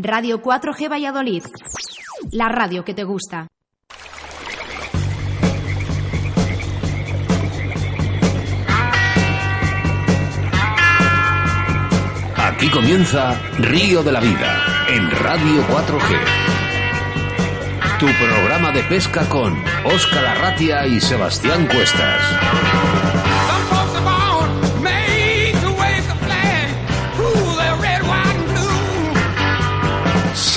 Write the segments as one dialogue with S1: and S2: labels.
S1: Radio 4G Valladolid, la radio que te gusta.
S2: Aquí comienza Río de la Vida en Radio 4G. Tu programa de pesca con Óscar Arratia y Sebastián Cuestas.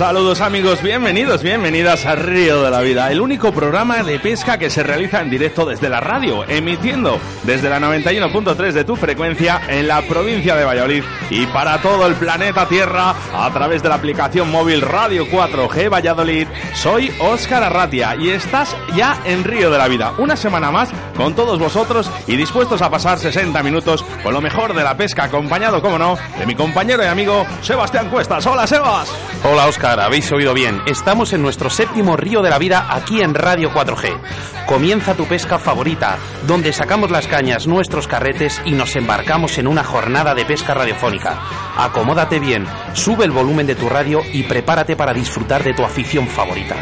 S3: Saludos amigos, bienvenidos, bienvenidas a Río de la Vida, el único programa de pesca que se realiza en directo desde la radio, emitiendo desde la 91.3 de tu frecuencia en la provincia de Valladolid y para todo el planeta Tierra a través de la aplicación móvil Radio 4G Valladolid. Soy Óscar Arratia y estás ya en Río de la Vida, una semana más con todos vosotros y dispuestos a pasar 60 minutos con lo mejor de la pesca, acompañado, como no, de mi compañero y amigo Sebastián Cuestas. Hola Sebas.
S4: Hola Óscar, habéis oído bien. Estamos en nuestro séptimo Río de la Vida aquí en Radio 4G. Comienza tu pesca favorita, donde sacamos las cañas, nuestros carretes y nos embarcamos en una jornada de pesca radiofónica. Acomódate bien, sube el volumen de tu radio y prepárate para disfrutar de tu afición favorita.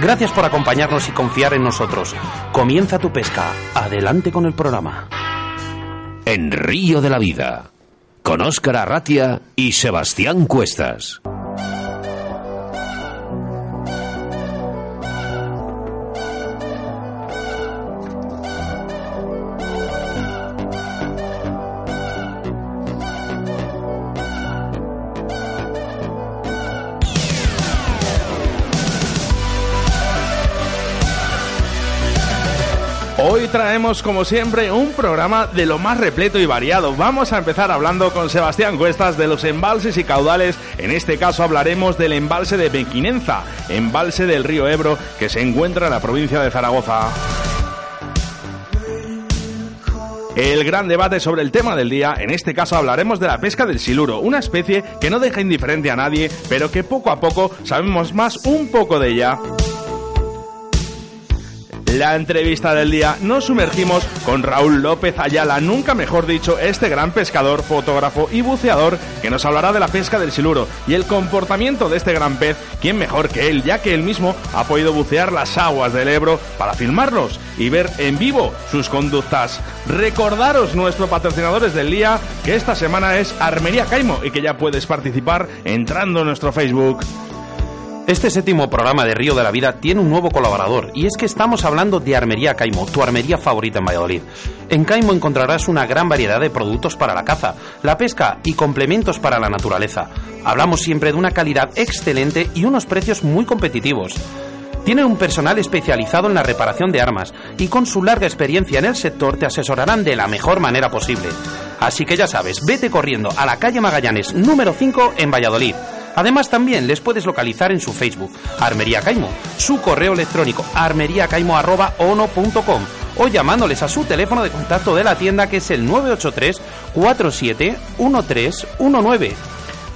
S4: Gracias por acompañarnos y confiar en nosotros. Comienza tu pesca. Adelante con el programa.
S2: En Río de la Vida, con Óscar Arratia y Sebastián Cuestas.
S3: Traemos, como siempre, un programa de lo más repleto y variado. Vamos a empezar hablando con Sebastián Cuestas de los embalses y caudales. En este caso hablaremos del embalse de Bequinenza, embalse del río Ebro, que se encuentra en la provincia de Zaragoza. El gran debate sobre el tema del día, en este caso hablaremos de la pesca del siluro, una especie que no deja indiferente a nadie, pero que poco a poco sabemos más un poco de ella. La entrevista del día nos sumergimos con Raúl López Ayala, nunca mejor dicho, este gran pescador, fotógrafo y buceador que nos hablará de la pesca del siluro y el comportamiento de este gran pez, quién mejor que él, ya que él mismo ha podido bucear las aguas del Ebro para filmarlos y ver en vivo sus conductas. Recordaros nuestros patrocinadores del día que esta semana es Armería Caimo y que ya puedes participar entrando en nuestro Facebook.
S4: Este séptimo programa de Río de la Vida tiene un nuevo colaborador y es que estamos hablando de Armería Caimo, tu armería favorita en Valladolid. En Caimo encontrarás una gran variedad de productos para la caza, la pesca y complementos para la naturaleza. Hablamos siempre de una calidad excelente y unos precios muy competitivos. Tienen un personal especializado en la reparación de armas y con su larga experiencia en el sector te asesorarán de la mejor manera posible. Así que ya sabes, vete corriendo a la calle Magallanes número 5 en Valladolid. Además también les puedes localizar en su Facebook, Armería Caimo, su correo electrónico armeriacaimo.ono.com o llamándoles a su teléfono de contacto de la tienda que es el 983 47 1319.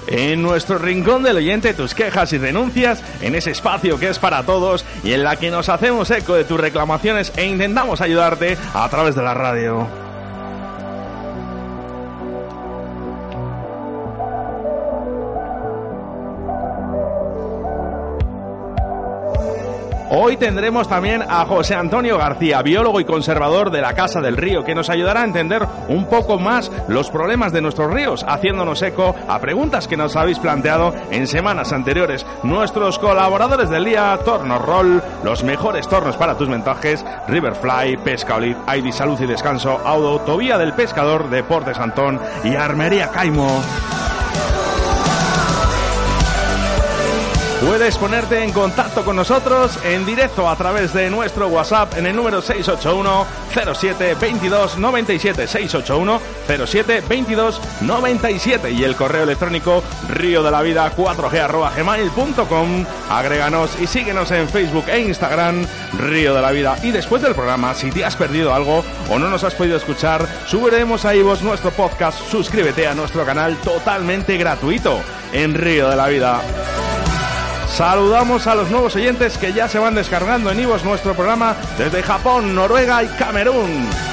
S3: En nuestro rincón del oyente, tus quejas y denuncias, en ese espacio que es para todos y en la que nos hacemos eco de tus reclamaciones e intentamos ayudarte a través de la radio. Hoy tendremos también a José Antonio García, biólogo y conservador de la Casa del Río, que nos ayudará a entender un poco más los problemas de nuestros ríos, haciéndonos eco a preguntas que nos habéis planteado en semanas anteriores. Nuestros colaboradores del día, Torno Roll, los mejores tornos para tus mensajes, Riverfly, Pesca Olive, ID Salud y Descanso, Audo, Tobía del Pescador, Deportes Antón y Armería Caimo. Puedes ponerte en contacto con nosotros en directo a través de nuestro WhatsApp en el número 681 07 22 97 681 07 22 97 y el correo electrónico río de la vida 4g arroba gmail.com. Agréganos y síguenos en Facebook e Instagram Río de la Vida. Y después del programa, si te has perdido algo o no nos has podido escuchar, subiremos a iVoox nuestro podcast. Suscríbete a nuestro canal totalmente gratuito en Río de la Vida. Saludamos a los nuevos oyentes que ya se van descargando en Ivos nuestro programa desde Japón, Noruega y Camerún.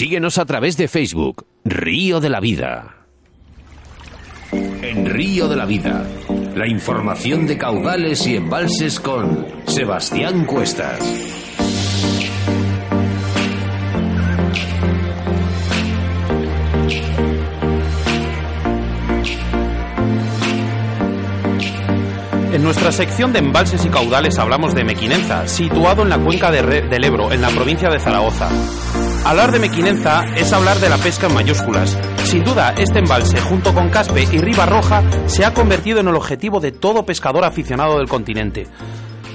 S2: Síguenos a través de Facebook, Río de la Vida. En Río de la Vida, la información de caudales y embalses con Sebastián Cuestas.
S4: En nuestra sección de embalses y caudales hablamos de Mequinenza, situado en la cuenca del Ebro, en la provincia de Zaragoza. Hablar de Mequinenza es hablar de la pesca en mayúsculas. Sin duda, este embalse, junto con Caspe y Riba Roja, se ha convertido en el objetivo de todo pescador aficionado del continente.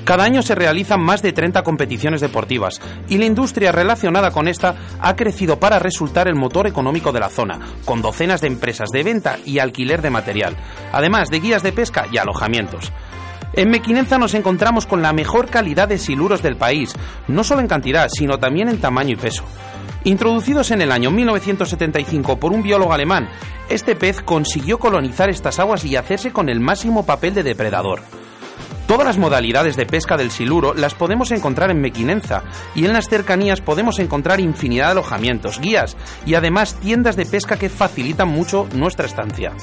S4: Cada año se realizan más de 30 competiciones deportivas y la industria relacionada con esta ha crecido para resultar el motor económico de la zona, con docenas de empresas de venta y alquiler de material, además de guías de pesca y alojamientos. En Mequinenza nos encontramos con la mejor calidad de siluros del país, no solo en cantidad, sino también en tamaño y peso. Introducidos en el año 1975 por un biólogo alemán, este pez consiguió colonizar estas aguas y hacerse con el máximo papel de depredador. Todas las modalidades de pesca del siluro las podemos encontrar en Mequinenza y en las cercanías podemos encontrar infinidad de alojamientos, guías y además tiendas de pesca que facilitan mucho nuestra estancia.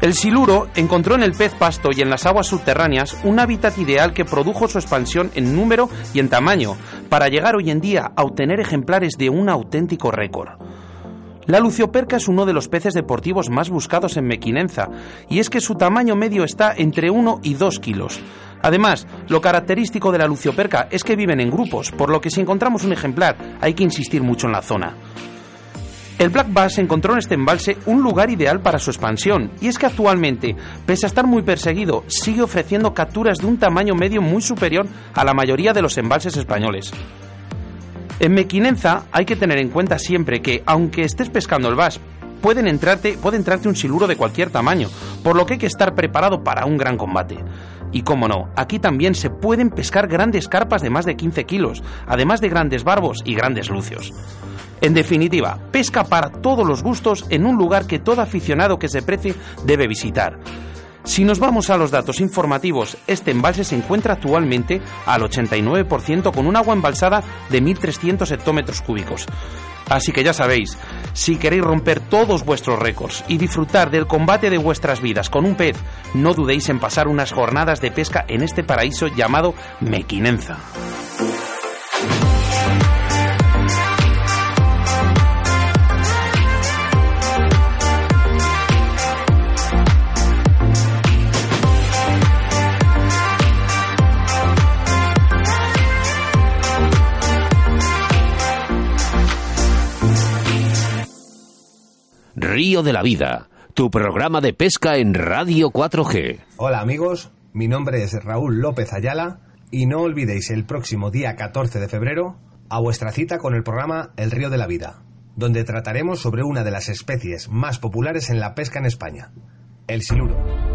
S4: El siluro encontró en el pez pasto y en las aguas subterráneas un hábitat ideal que produjo su expansión en número y en tamaño, para llegar hoy en día a obtener ejemplares de un auténtico récord. La lucioperca es uno de los peces deportivos más buscados en Mequinenza, y es que su tamaño medio está entre 1 y 2 kilos. Además, lo característico de la lucioperca es que viven en grupos, por lo que si encontramos un ejemplar hay que insistir mucho en la zona. El Black Bass encontró en este embalse un lugar ideal para su expansión, y es que actualmente, pese a estar muy perseguido, sigue ofreciendo capturas de un tamaño medio muy superior a la mayoría de los embalses españoles. En Mequinenza hay que tener en cuenta siempre que, aunque estés pescando el bass, pueden entrarte, puede entrarte un siluro de cualquier tamaño, por lo que hay que estar preparado para un gran combate. Y como no, aquí también se pueden pescar grandes carpas de más de 15 kilos, además de grandes barbos y grandes lucios. En definitiva, pesca para todos los gustos en un lugar que todo aficionado que se precie debe visitar. Si nos vamos a los datos informativos, este embalse se encuentra actualmente al 89% con un agua embalsada de 1.300 hectómetros cúbicos. Así que ya sabéis, si queréis romper todos vuestros récords y disfrutar del combate de vuestras vidas con un pez, no dudéis en pasar unas jornadas de pesca en este paraíso llamado Mequinenza.
S2: Río de la Vida, tu programa de pesca en Radio 4G.
S5: Hola amigos, mi nombre es Raúl López Ayala y no olvidéis el próximo día 14 de febrero a vuestra cita con el programa El Río de la Vida, donde trataremos sobre una de las especies más populares en la pesca en España, el siluro.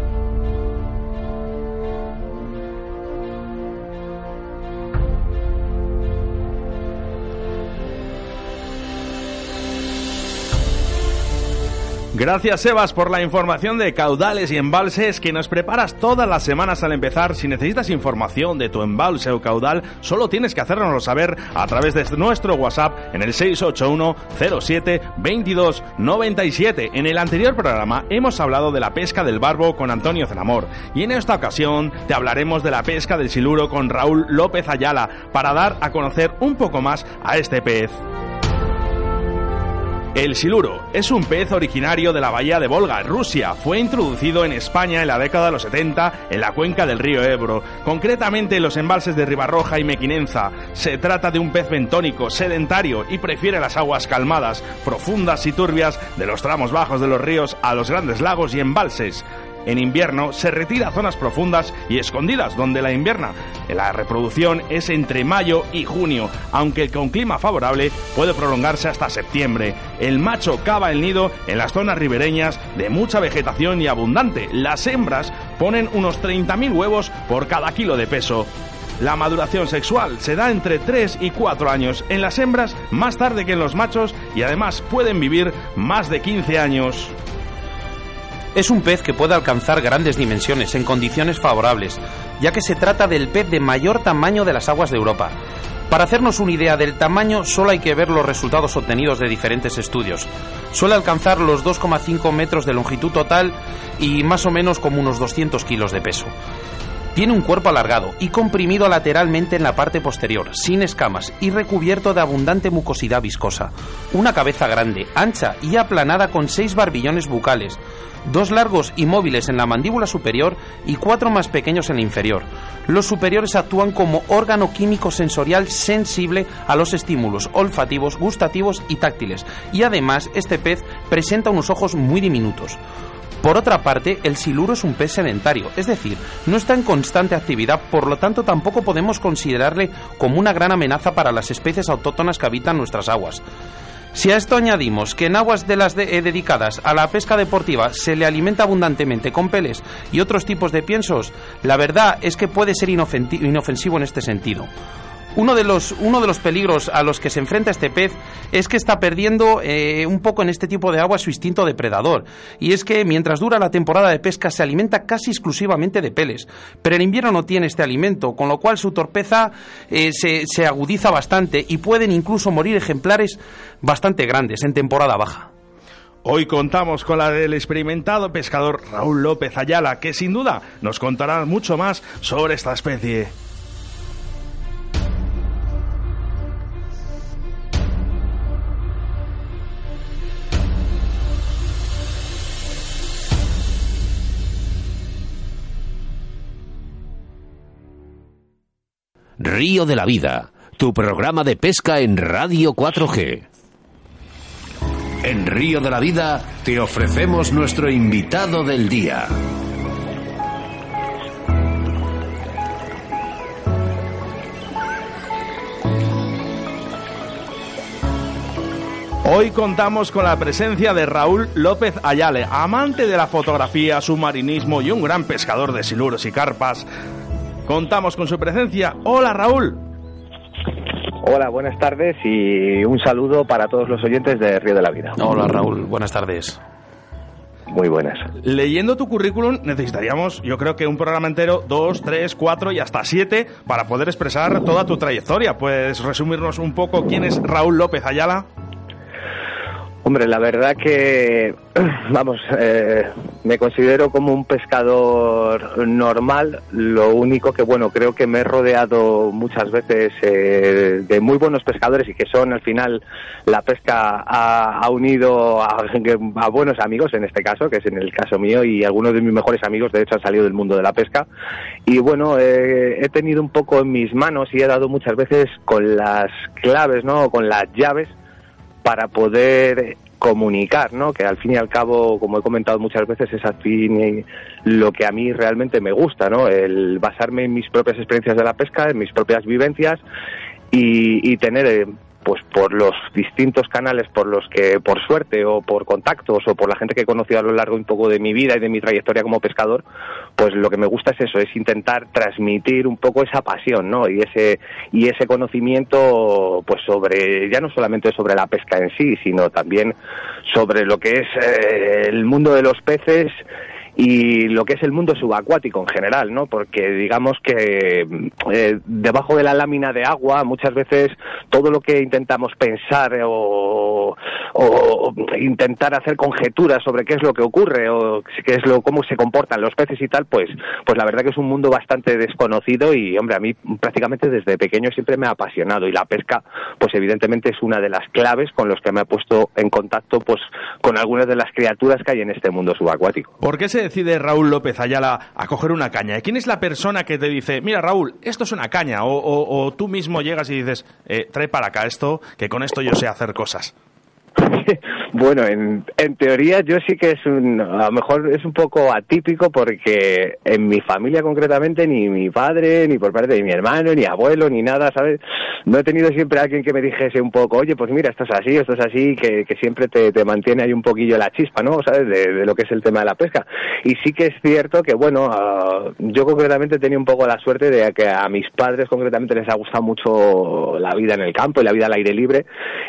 S3: Gracias, Sebas, por la información de caudales y embalses que nos preparas todas las semanas al empezar. Si necesitas información de tu embalse o caudal, solo tienes que hacérnoslo saber a través de nuestro WhatsApp en el 681 07 22 97. En el anterior programa hemos hablado de la pesca del barbo con Antonio Zenamor y en esta ocasión te hablaremos de la pesca del siluro con Raúl López Ayala para dar a conocer un poco más a este pez. El siluro es un pez originario de la bahía de Volga, Rusia. Fue introducido en España en la década de los 70 en la cuenca del río Ebro, concretamente en los embalses de Ribarroja y Mequinenza. Se trata de un pez bentónico, sedentario y prefiere las aguas calmadas, profundas y turbias de los tramos bajos de los ríos a los grandes lagos y embalses. En invierno se retira a zonas profundas y escondidas donde la invierna. La reproducción es entre mayo y junio, aunque con clima favorable puede prolongarse hasta septiembre. El macho cava el nido en las zonas ribereñas de mucha vegetación y abundante. Las hembras ponen unos 30.000 huevos por cada kilo de peso. La maduración sexual se da entre 3 y 4 años, en las hembras más tarde que en los machos y además pueden vivir más de 15 años.
S4: Es un pez que puede alcanzar grandes dimensiones en condiciones favorables, ya que se trata del pez de mayor tamaño de las aguas de Europa. Para hacernos una idea del tamaño, solo hay que ver los resultados obtenidos de diferentes estudios. Suele alcanzar los 2,5 metros de longitud total y más o menos como unos 200 kilos de peso. Tiene un cuerpo alargado y comprimido lateralmente en la parte posterior, sin escamas y recubierto de abundante mucosidad viscosa. Una cabeza grande, ancha y aplanada con seis barbillones bucales, dos largos y móviles en la mandíbula superior y cuatro más pequeños en la inferior. Los superiores actúan como órgano químico sensorial sensible a los estímulos olfativos, gustativos y táctiles, y además este pez presenta unos ojos muy diminutos. Por otra parte, el siluro es un pez sedentario, es decir, no está en constante actividad, por lo tanto tampoco podemos considerarle como una gran amenaza para las especies autóctonas que habitan nuestras aguas. Si a esto añadimos que en aguas de las eh, dedicadas a la pesca deportiva se le alimenta abundantemente con peles y otros tipos de piensos, la verdad es que puede ser inofensivo en este sentido. Uno de, los, uno de los peligros a los que se enfrenta este pez es que está perdiendo eh, un poco en este tipo de agua su instinto depredador. Y es que mientras dura la temporada de pesca se alimenta casi exclusivamente de peles. Pero en invierno no tiene este alimento, con lo cual su torpeza eh, se, se agudiza bastante y pueden incluso morir ejemplares bastante grandes en temporada baja.
S3: Hoy contamos con la del experimentado pescador Raúl López Ayala, que sin duda nos contará mucho más sobre esta especie.
S2: Río de la Vida, tu programa de pesca en Radio 4G. En Río de la Vida te ofrecemos nuestro invitado del día.
S3: Hoy contamos con la presencia de Raúl López Ayale, amante de la fotografía, submarinismo y un gran pescador de siluros y carpas. Contamos con su presencia. Hola Raúl.
S6: Hola, buenas tardes y un saludo para todos los oyentes de Río de la Vida.
S4: Hola Raúl, buenas tardes.
S6: Muy buenas.
S3: Leyendo tu currículum necesitaríamos, yo creo que un programa entero, dos, tres, cuatro y hasta siete, para poder expresar toda tu trayectoria. ¿Puedes resumirnos un poco quién es Raúl López Ayala?
S6: Hombre, la verdad que, vamos, eh, me considero como un pescador normal, lo único que, bueno, creo que me he rodeado muchas veces eh, de muy buenos pescadores y que son, al final, la pesca ha, unido a, a, buenos amigos, en este caso, que es en el caso mío, y algunos de mis mejores amigos, de hecho, han salido del mundo de la pesca. Y bueno, eh, he tenido un poco en mis manos y he dado muchas veces con las claves, ¿no?, con las llaves para poder comunicar, ¿no? Que al fin y al cabo, como he comentado muchas veces, es al lo que a mí realmente me gusta, ¿no? El basarme en mis propias experiencias de la pesca, en mis propias vivencias y, y tener eh, pues por los distintos canales por los que, por suerte o por contactos o por la gente que he conocido a lo largo un poco de mi vida y de mi trayectoria como pescador, pues lo que me gusta es eso, es intentar transmitir un poco esa pasión, ¿no? Y ese, y ese conocimiento, pues sobre, ya no solamente sobre la pesca en sí, sino también sobre lo que es eh, el mundo de los peces, y lo que es el mundo subacuático en general, ¿no? Porque digamos que eh, debajo de la lámina de agua muchas veces todo lo que intentamos pensar o, o, intentar hacer conjeturas sobre qué es lo que ocurre o qué es lo cómo se comportan los peces y tal, pues pues la verdad que es un mundo bastante desconocido y hombre, a mí prácticamente desde pequeño siempre me ha apasionado y la pesca pues evidentemente es una de las claves con los que me ha puesto en contacto pues con algunas de las criaturas que hay en este mundo subacuático.
S3: ¿Por se decide Raúl López Ayala a coger una caña? ¿Quién es la persona que te dice, mira Raúl, esto es una caña? O, tú mismo llegas y dices, eh, trae para acá esto, que con esto yo sé hacer cosas.
S6: Bueno, en, teoría yo sí que es un, a lo mejor es un poco atípico porque en mi familia concretamente ni mi padre, ni por parte de mi hermano, ni abuelo, ni nada, ¿sabes? No he tenido siempre alguien que me dijese un poco, oye, pues mira, esto es así, esto es así, que, que siempre te, te mantiene ahí un poquillo la chispa, ¿no? ¿Sabes? De, de, lo que es el tema de la pesca. Y sí que es cierto que, bueno, uh, yo concretamente he tenido un poco la suerte de que a mis padres concretamente les ha gustado mucho la vida en el campo y la vida al aire libre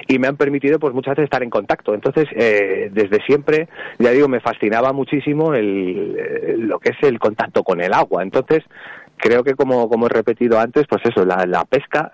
S6: y me han permitido pues muchas veces estar en contacto. Entonces, entonces, eh, desde siempre, ya digo, me fascinaba muchísimo el, lo que es el contacto con el agua. Entonces, creo que como, como he repetido antes, pues eso, la pesca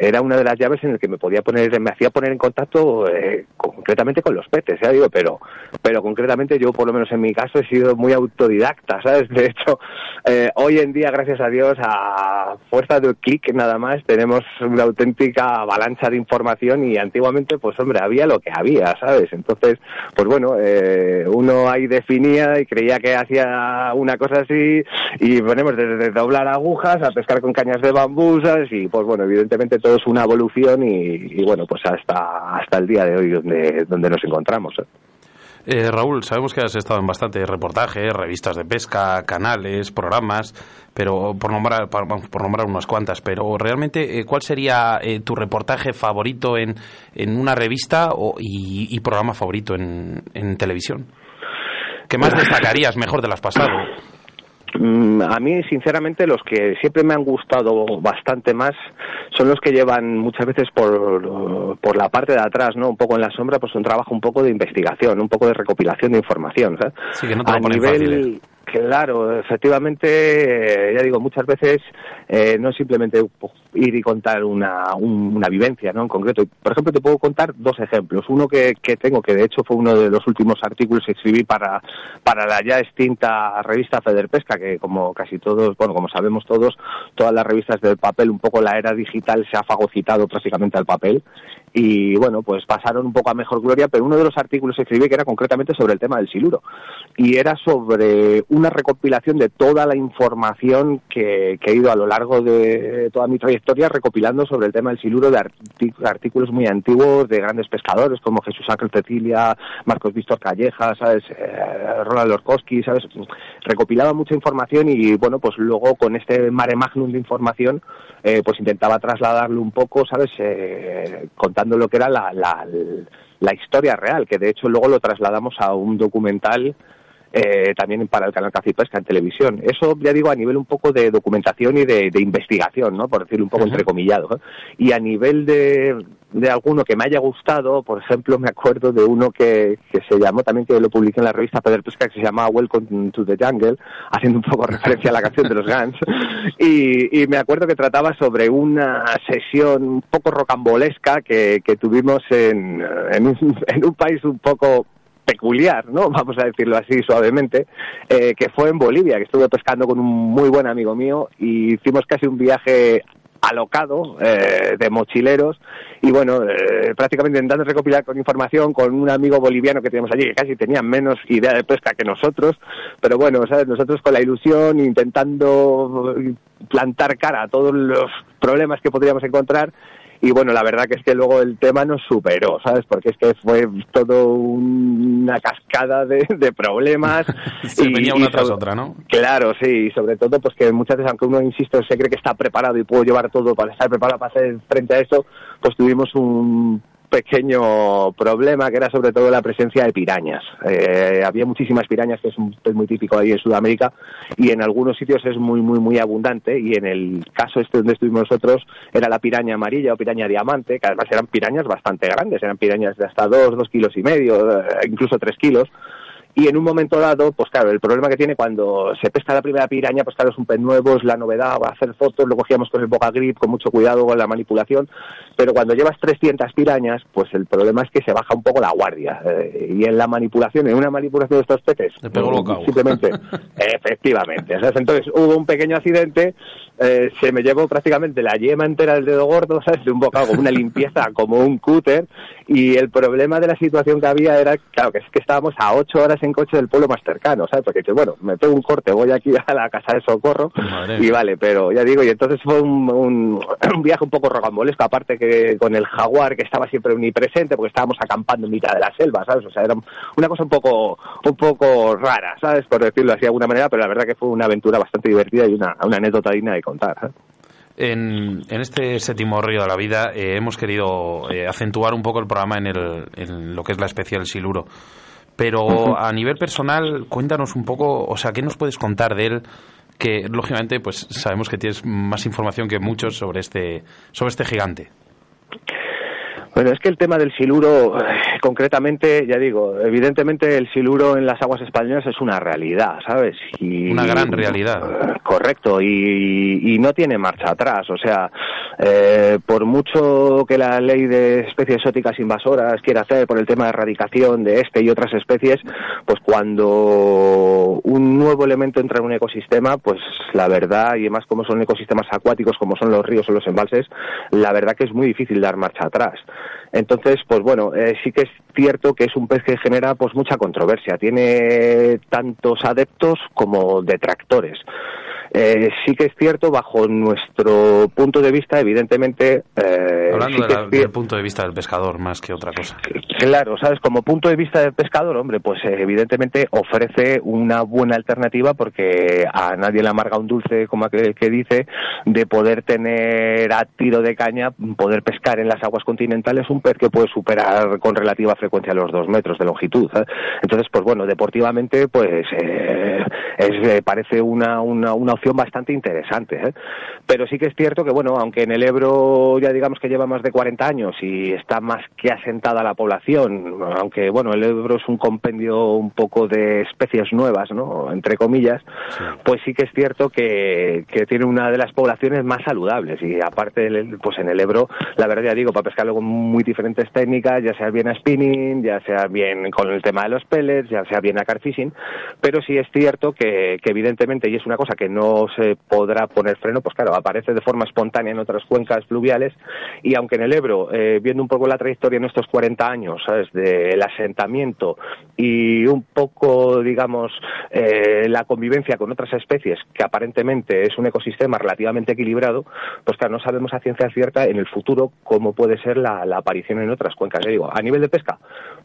S6: era una de las llaves en el que me podía poner, me hacía poner en contacto eh, concretamente con los peces, ya digo, pero, pero concretamente yo, por lo menos en mi caso, he sido muy autodidacta, ¿sabes? De hecho, eh, hoy en día, gracias a Dios, a fuerza de clic nada más, tenemos una auténtica avalancha de información y antiguamente, pues hombre, había lo que había, ¿sabes? Entonces, pues bueno, eh, uno ahí definía y creía que hacía una cosa así y ponemos desde doblar agujas a pescar con cañas de bambusas y pues bueno, evidentemente es una evolución y, bueno, pues hasta, hasta el día de hoy donde, donde nos encontramos. ¿eh?
S4: Eh, Raúl, sabemos que has estado en bastante reportajes, revistas de pesca, canales, programas, pero por nombrar, por nombrar unas cuantas, pero realmente, eh, ¿cuál sería eh, tu reportaje favorito en, en una revista o, y, programa favorito en, en televisión? ¿Qué más destacarías mejor de las pasadas?
S6: Mm, a mí, sinceramente, los que siempre me han gustado bastante más son los que llevan muchas veces por, por la parte de atrás, ¿no? Un poco en la sombra, pues un trabajo un poco de investigación, un poco de recopilación de información, ¿sabes?
S4: Sí, que no te a nivel, ¿eh?
S6: Claro, efectivamente, ya digo, muchas veces eh, no simplemente ir y contar una, una vivencia, ¿no? En concreto. Por ejemplo, te puedo contar dos ejemplos. Uno que, que tengo, que de hecho fue uno de los últimos artículos que escribí para, para la ya extinta revista Federpesca, que como casi todos, bueno, como sabemos todos, todas las revistas del papel, un poco la era digital se ha fagocitado prácticamente al papel y bueno, pues pasaron un poco a mejor gloria, pero uno de los artículos que escribí que era concretamente sobre el tema del siluro y era sobre una recopilación de toda la información que, he ido a lo largo de toda mi trayectoria recopilando sobre el tema del siluro de artículos muy antiguos de grandes pescadores como Jesús Ángel Cecilia, Marcos Víctor Calleja, ¿sabes? Eh, Ronald Orkowski, ¿sabes? Recopilaba mucha información y bueno, pues luego con este mare magnum de información eh, pues intentaba trasladarlo un poco, ¿sabes? Eh, contando lo que era la, la, la historia real, que de hecho luego lo trasladamos a un documental eh, también para el canal Café Pesca en televisión. Eso, ya digo, a nivel un poco de documentación y de, investigación, ¿no? Por decirlo un poco entrecomillado. Y a nivel de, de alguno que me haya gustado, por ejemplo, me acuerdo de uno que, que se llamó también, que lo publiqué en la revista Pedro Pesca, que se llamaba Welcome to the Jungle, haciendo un poco referencia a la canción de los Guns. Y, y me acuerdo que trataba sobre una sesión un poco rocambolesca que, que tuvimos en, en, un, en un país un poco peculiar, ¿no? Vamos a decirlo así suavemente, eh, que fue en Bolivia, que estuve pescando con un muy buen amigo mío y hicimos casi un viaje alocado eh, de mochileros y bueno, eh, prácticamente intentando recopilar con información con un amigo boliviano que teníamos allí que casi tenía menos idea de pesca que nosotros, pero bueno, ¿sabes? nosotros con la ilusión intentando plantar cara a todos los problemas que podríamos encontrar y bueno, la verdad que es que luego el tema nos superó, ¿sabes? Porque es que fue todo una cascada de, problemas.
S4: y, venía una tras otra, ¿no?
S6: Claro, sí, y sobre todo pues que muchas veces, aunque uno, insisto, se cree que está preparado y puedo llevar todo para estar preparado para hacer frente a esto, pues tuvimos un pequeño problema que era sobre todo la presencia de pirañas. Eh, había muchísimas pirañas, que es un muy típico ahí en Sudamérica, y en algunos sitios es muy, muy, muy abundante, y en el caso este donde estuvimos nosotros era la piraña amarilla o piraña diamante, que además eran pirañas bastante grandes, eran pirañas de hasta dos, dos kilos y medio, eh, incluso tres kilos, y en un momento dado, pues claro, el problema que tiene cuando se pesca la primera piraña, pues claro, es un pez nuevo, es la novedad, va a hacer fotos, lo cogíamos con el boca grip, con mucho cuidado con la manipulación, pero cuando llevas 300 pirañas, pues el problema es que se baja un poco la guardia. Eh, y en la manipulación, en una manipulación de estos peces, simplemente, efectivamente. entonces hubo un pequeño accidente, eh, se me llevó prácticamente la yema entera del dedo gordo, ¿sabes? De un bocado, una limpieza, como un cúter, y el problema de la situación que había era, claro, que es que estábamos a ocho horas en coche del pueblo más cercano, ¿sabes? Porque dices, bueno, me pego un corte, voy aquí a la casa de socorro, y vale, pero ya digo, y entonces fue un, un, viaje un poco rocambolesco, aparte que con el jaguar, que estaba siempre omnipresente, porque estábamos acampando en mitad de la selva, ¿sabes? O sea, era una cosa un poco, un poco rara, ¿sabes? Por decirlo así de alguna manera, pero la verdad que fue una aventura bastante divertida y una, una anécdota digna de contar.
S4: En, en, este séptimo río de la vida eh, hemos querido eh, acentuar un poco el programa en, el, en lo que es la especial Siluro. Pero a nivel personal, cuéntanos un poco, o sea, ¿qué nos puedes contar de él? Que lógicamente, pues sabemos que tienes más información que muchos sobre este, sobre este gigante.
S6: Bueno, es que el tema del siluro, eh, concretamente, ya digo, evidentemente el siluro en las aguas españolas es una realidad, ¿sabes?
S4: Y, una gran realidad.
S6: Eh, correcto, y, no tiene marcha atrás. O sea, eh, por mucho que la ley de especies exóticas invasoras quiera hacer por el tema de erradicación de este y otras especies, pues cuando un nuevo elemento entra en un ecosistema, pues la verdad, y además como son ecosistemas acuáticos, como son los ríos o los embalses, la verdad que es muy difícil dar marcha atrás. Entonces, pues bueno, eh, sí que es cierto que es un pez que genera pues mucha controversia. Tiene tantos adeptos como detractores. Eh, sí que es cierto, bajo nuestro punto de vista, evidentemente.
S4: Eh, Hablando del punto de vista del pescador, más que otra cosa.
S6: Claro, ¿sabes? Como punto de vista del pescador, hombre, pues eh, evidentemente ofrece una buena alternativa porque a nadie le amarga un dulce, como aquel que dice, de poder tener a tiro de caña, poder pescar en las aguas continentales un pez que puede superar con relativa frecuencia los dos metros de longitud. Entonces, pues bueno, deportivamente, pues es, parece una, una, una opción bastante interesante. ¿eh? Pero sí que es cierto que, bueno, aunque en el Ebro ya digamos que lleva más de 40 años y está más que asentada la población, aunque, bueno, el Ebro es un compendio un poco de especies nuevas, ¿no? Entre comillas, pues sí que es cierto que, que, tiene una de las poblaciones más saludables y aparte, pues en el Ebro, la verdad ya digo, para pescarlo con muy diferentes técnicas, ya sea bien a spinning, ya sea bien con el tema de los pellets, ya sea bien a carfishing, pero sí es cierto que, que evidentemente, y es una cosa que no se podrá poner freno, pues claro, aparece de forma espontánea en otras cuencas fluviales y aunque en el Ebro, eh, viendo un poco la trayectoria en estos 40 años, ¿sabes?, del asentamiento y un poco, digamos, eh, la convivencia con otras especies, que aparentemente es un ecosistema relativamente equilibrado, pues claro, no sabemos a ciencia cierta en el futuro cómo puede ser la, aparición en otras cuencas. Digo, a nivel de pesca,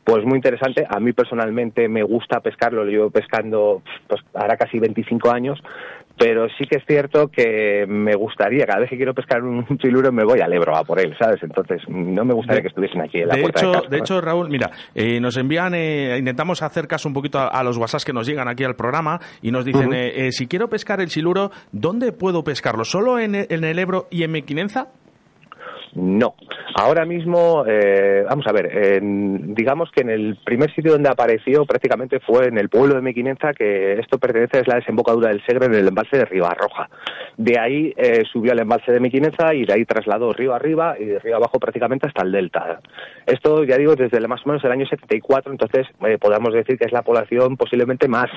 S6: pues muy interesante. A mí personalmente me gusta pescarlo, lo llevo pescando pues ahora casi 25 años, pero sí que es cierto que me gustaría, cada vez que quiero pescar un chiluro me voy al Ebro a por él, ¿sabes? Entonces no me gustaría que estuviesen aquí en la
S3: de
S6: puerta
S3: hecho,
S6: de, casa,
S3: de hecho, Raúl, mira, eh, nos envían, eh, intentamos hacer caso un poquito a, los WhatsApp que nos llegan aquí al programa y nos dicen, eh, si quiero pescar el chiluro, ¿dónde puedo pescarlo? ¿Solo en en el Ebro y en Mequinenza?
S6: No. Ahora mismo, eh, vamos a ver, digamos que en el primer sitio donde apareció prácticamente fue en el pueblo de Mequinenza, que esto pertenece a la desembocadura del Segre en el embalse de Ribarroja. De ahí eh, subió al embalse de Mequinenza y de ahí trasladó río arriba y de río abajo prácticamente hasta el delta. Esto, ya digo, desde más o menos el año 74, entonces eh, podemos decir que es la población posiblemente más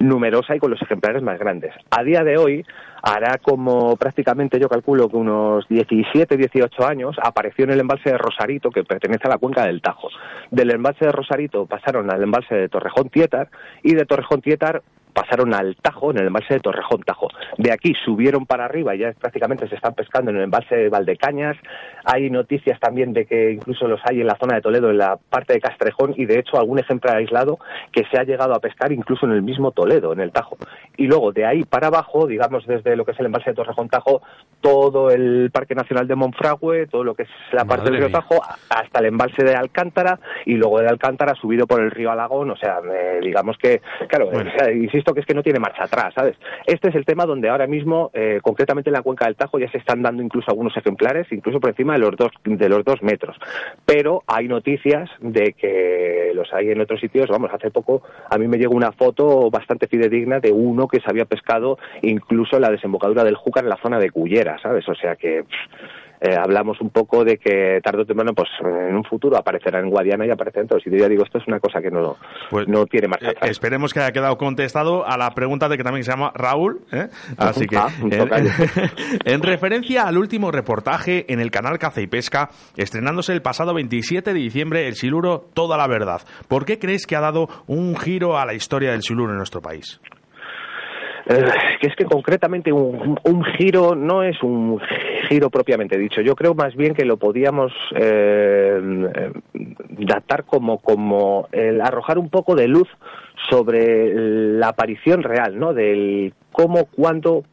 S6: numerosa y con los ejemplares más grandes. A día de hoy, hará como prácticamente yo calculo que unos 17, 18 años, apareció en el embalse de Rosarito, que pertenece a la cuenca del Tajo. Del embalse de Rosarito pasaron al embalse de Torrejón Tietar y de Torrejón Tietar pasaron al Tajo, en el embalse de Torrejón Tajo. De aquí subieron para arriba y ya prácticamente se están pescando en el embalse de Valdecañas. Hay noticias también de que incluso los hay en la zona de Toledo, en la parte de Castrejón, y de hecho algún ejemplar aislado que se ha llegado a pescar incluso en el mismo Toledo, en el Tajo. Y luego de ahí para abajo, digamos desde lo que es el embalse de Torrejón Tajo, todo el Parque Nacional de Monfragüe, todo lo que es la parte del río Tajo, hasta el embalse de Alcántara, y luego de Alcántara subido por el río Alagón, o sea, eh, digamos que, claro, que es que no tiene marcha atrás, ¿sabes? Este es el tema donde ahora mismo, eh, concretamente en la cuenca del Tajo, ya se están dando incluso algunos ejemplares, incluso por encima de los dos, de los dos metros. Pero hay noticias de que los hay en otros sitios. Vamos, hace poco a mí me llegó una foto bastante fidedigna de uno que se había pescado incluso en la desembocadura del Júcar en la zona de Cullera, ¿sabes? O sea que eh, hablamos un poco de que tarde o temprano, pues en un futuro aparecerá en Guadiana y aparecerá en Y yo digo, esto es una cosa que no, pues, no tiene marcha
S3: eh, esperemos que haya quedado contestado a la pregunta de que también se llama Raúl. ¿eh? Así que, ah, en referencia al último reportaje en el canal Caza y Pesca, estrenándose el pasado 27 de diciembre, el siluro Toda la Verdad. ¿Por qué crees que ha dado un giro a la historia del siluro en nuestro país?
S6: Que es que concretamente un, un, giro no es un giro propiamente dicho. Yo creo más bien que lo podíamos eh, datar como, como el arrojar un poco de luz sobre la aparición real, ¿no? Del cómo, cuándo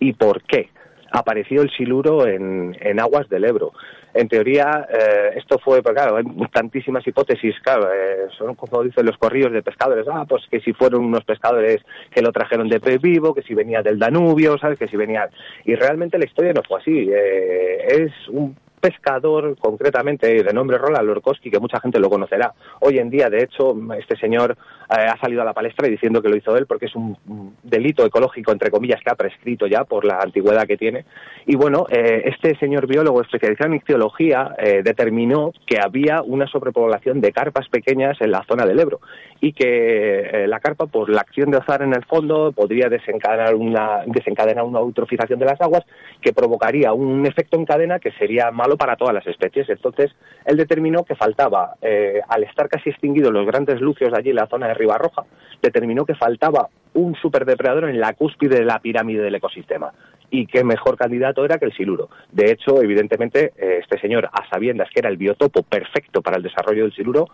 S6: y por qué apareció el siluro en, en aguas del Ebro en teoría, eh, esto fue, pues claro, hay tantísimas hipótesis, claro, eh, son como dicen los corrillos de pescadores, ah, pues que si fueron unos pescadores que lo trajeron de pez vivo, que si venía del Danubio, ¿sabes? Que si venía... Y realmente la historia no fue así, eh, es un pescador, concretamente de nombre Roland Lorkowski, que mucha gente lo conocerá. Hoy en día, de hecho, este señor eh, ha salido a la palestra diciendo que lo hizo él porque es un delito ecológico, entre comillas, que ha prescrito ya por la antigüedad que tiene. Y bueno, eh, este señor biólogo especializado en ictiología eh, determinó que había una sobrepoblación de carpas pequeñas en la zona del Ebro y que la carpa, por la acción de azar en el fondo, podría desencadenar una, desencadenar una eutrofización de las aguas que provocaría un efecto en cadena que sería malo para todas las especies. Entonces, él determinó que faltaba, al estar casi extinguidos los grandes lucios de allí en la zona de Ribarroja, determinó que faltaba un superdepredador en la cúspide de la pirámide del ecosistema. Y qué mejor candidato era que el siluro. De hecho, evidentemente, eh, este señor, a sabiendas que era el biotopo perfecto para el desarrollo del siluro,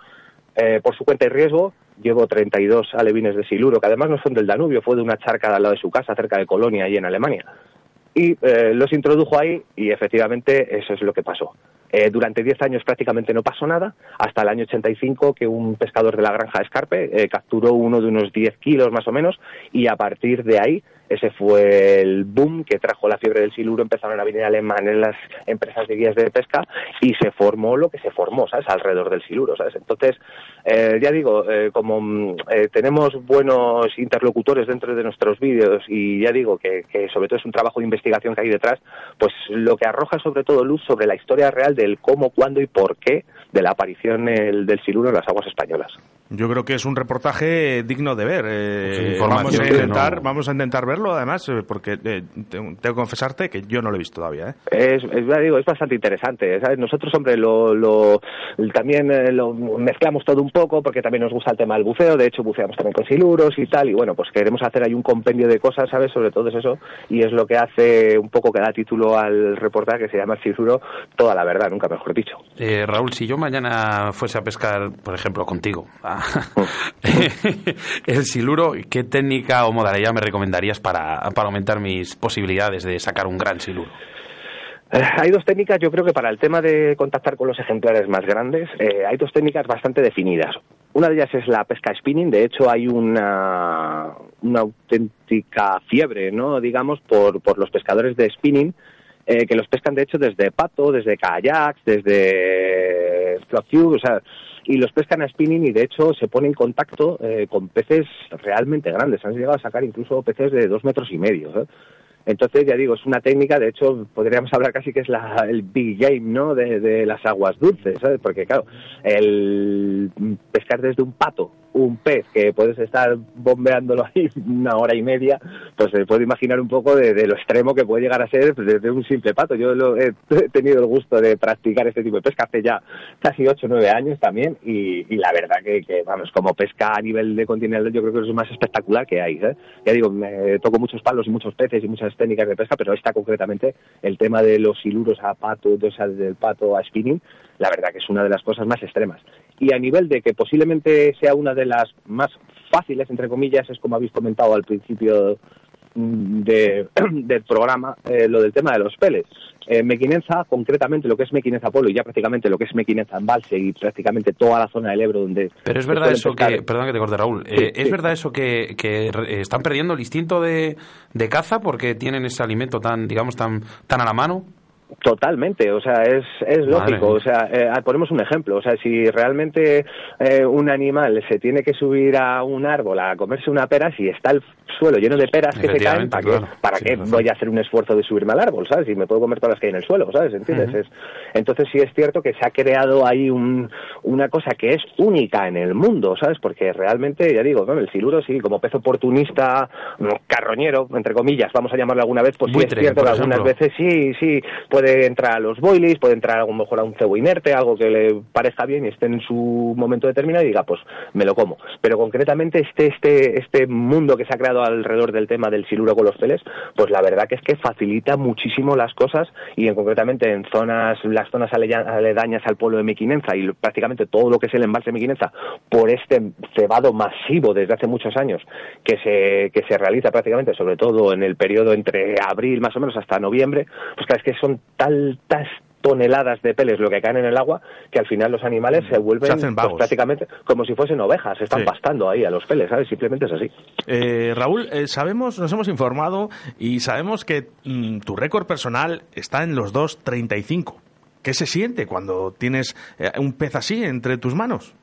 S6: eh, por su cuenta y riesgo, llevo 32 alevines de siluro, que además no son del Danubio, fue de una charca al lado de su casa, cerca de Colonia, allí en Alemania. Y eh, los introdujo ahí y efectivamente eso es lo que pasó. Eh, durante 10 años prácticamente no pasó nada, hasta el año 85 que un pescador de la granja Escarpe eh, capturó uno de unos 10 kilos más o menos y a partir de ahí ese fue el boom que trajo la fiebre del siluro, empezaron a venir alemanes las empresas de guías de pesca y se formó lo que se formó, ¿sabes? Alrededor del siluro, ¿sabes? Entonces, eh, ya digo, eh, como mm, tenemos buenos interlocutores dentro de nuestros vídeos y ya digo que, que, sobre todo es un trabajo de investigación que hay detrás, pues lo que arroja sobre todo luz sobre la historia real del cómo, cuándo y por qué de la aparición el, del siluro en las aguas españolas.
S3: Yo creo que es un reportaje digno de ver. Eh, vamos, a intentar, no. vamos a intentar verlo, además, eh, porque eh, tengo que confesarte que yo no lo he visto todavía.
S6: ¿eh? Es, es, digo, es bastante interesante. ¿sabes? Nosotros, hombre, lo, lo también eh, lo mezclamos todo un poco, porque también nos gusta el tema del buceo. De hecho, buceamos también con siluros y tal. Y bueno, pues queremos hacer ahí un compendio de cosas, ¿sabes? Sobre todo es eso. Y es lo que hace un poco que da título al reportaje que se llama Siluro, toda la verdad, nunca mejor dicho.
S4: Raúl, si yo mañana fuese a pescar, por ejemplo, contigo, el siluro, ¿qué técnica o modalidad me recomendarías para, para aumentar mis posibilidades de sacar un gran siluro?
S6: Eh, hay dos técnicas, yo creo que para el tema de contactar con los ejemplares más grandes, eh, hay dos técnicas bastante definidas. Una de ellas es la pesca spinning, de hecho hay una, una auténtica fiebre, ¿no? digamos, por, por los pescadores de spinning, eh, que los pescan de hecho desde pato, desde kayaks, desde o sea, y los pescan a spinning y de hecho se pone en contacto eh, con peces realmente grandes. Han llegado a sacar incluso peces de dos metros y medio. ¿eh? Entonces, ya digo, es una técnica, de hecho, podríamos hablar casi que es la, el big game, ¿no?, de, las aguas dulces, ¿sabes? Porque, claro, el pescar desde un pato un pez que puedes estar bombeándolo ahí una hora y media, pues se puede imaginar un poco de, lo extremo que puede llegar a ser desde un simple pato. Yo lo, he, tenido el gusto de practicar este tipo de pesca hace ya casi 8 o 9 años también y, y la verdad que, que, vamos, como pesca a nivel de continental yo creo que es lo más espectacular que hay. ¿eh? Ya digo, me toco muchos palos y muchos peces y muchas técnicas de pesca, pero esta concretamente, el tema de los siluros a pato, o sea, del pato a spinning, la verdad que es una de las cosas más extremas. Y a nivel de que posiblemente sea una de las más fáciles, entre comillas, es como habéis comentado al principio de, del programa, eh, lo del tema de los peles. Eh, Mequinenza, concretamente lo que es Mequinenza Polo y ya prácticamente lo que es Mequinenza Embalse y prácticamente toda la zona del Ebro donde...
S4: Pero es verdad eso pescar... que, perdón que te corte Raúl, sí, eh, ¿es verdad eso que, que, están perdiendo el instinto de, de caza porque tienen ese alimento tan, digamos, tan, tan a la mano?
S6: Totalmente, o sea, es, es lógico. O sea, eh, ponemos un ejemplo. O sea, si realmente eh, un animal se tiene que subir a un árbol a comerse una pera, si está el suelo lleno de peras que se caen, ¿para
S4: claro.
S6: qué, para
S4: sí,
S6: qué voy a hacer un esfuerzo de subirme al árbol, ¿sabes? Y me puedo comer todas las que hay en el suelo, ¿sabes? ¿Entiendes?
S4: Uh -huh.
S6: es, entonces sí es cierto que se ha creado ahí un, una cosa que es única en el mundo, ¿sabes? Porque realmente, ya digo, ¿no? el siluro sí, como pez oportunista, carroñero, entre comillas, vamos a llamarlo alguna vez, pues sí es cierto que algunas veces sí, sí, puede entrar a los boilies, puede entrar a lo mejor a un cebo inerte, algo que le parezca bien y esté en su momento determinado y diga, pues me lo como. Pero concretamente este, este, este mundo que se ha creado alrededor del tema del siluro con los peles, pues la verdad que es que facilita muchísimo las cosas y en, concretamente en zonas, las zonas aledañas al pueblo de Mequinenza y prácticamente todo lo que es el embalse de Mequinenza por este cebado masivo desde hace muchos años que se, que se realiza prácticamente, sobre todo en el periodo entre abril más o menos hasta noviembre, pues claro, es que son tantas toneladas de peles lo que caen en el agua que al final los animales se vuelven
S3: se
S6: pues, prácticamente como si fuesen ovejas, se están
S3: Sí.
S6: pastando ahí a los peles, ¿sabes? Simplemente es así.
S3: Eh, Raúl, eh, sabemos, nos hemos informado y sabemos que mm, tu récord personal está en los 2.35. ¿qué se siente cuando tienes eh, un pez así entre tus manos?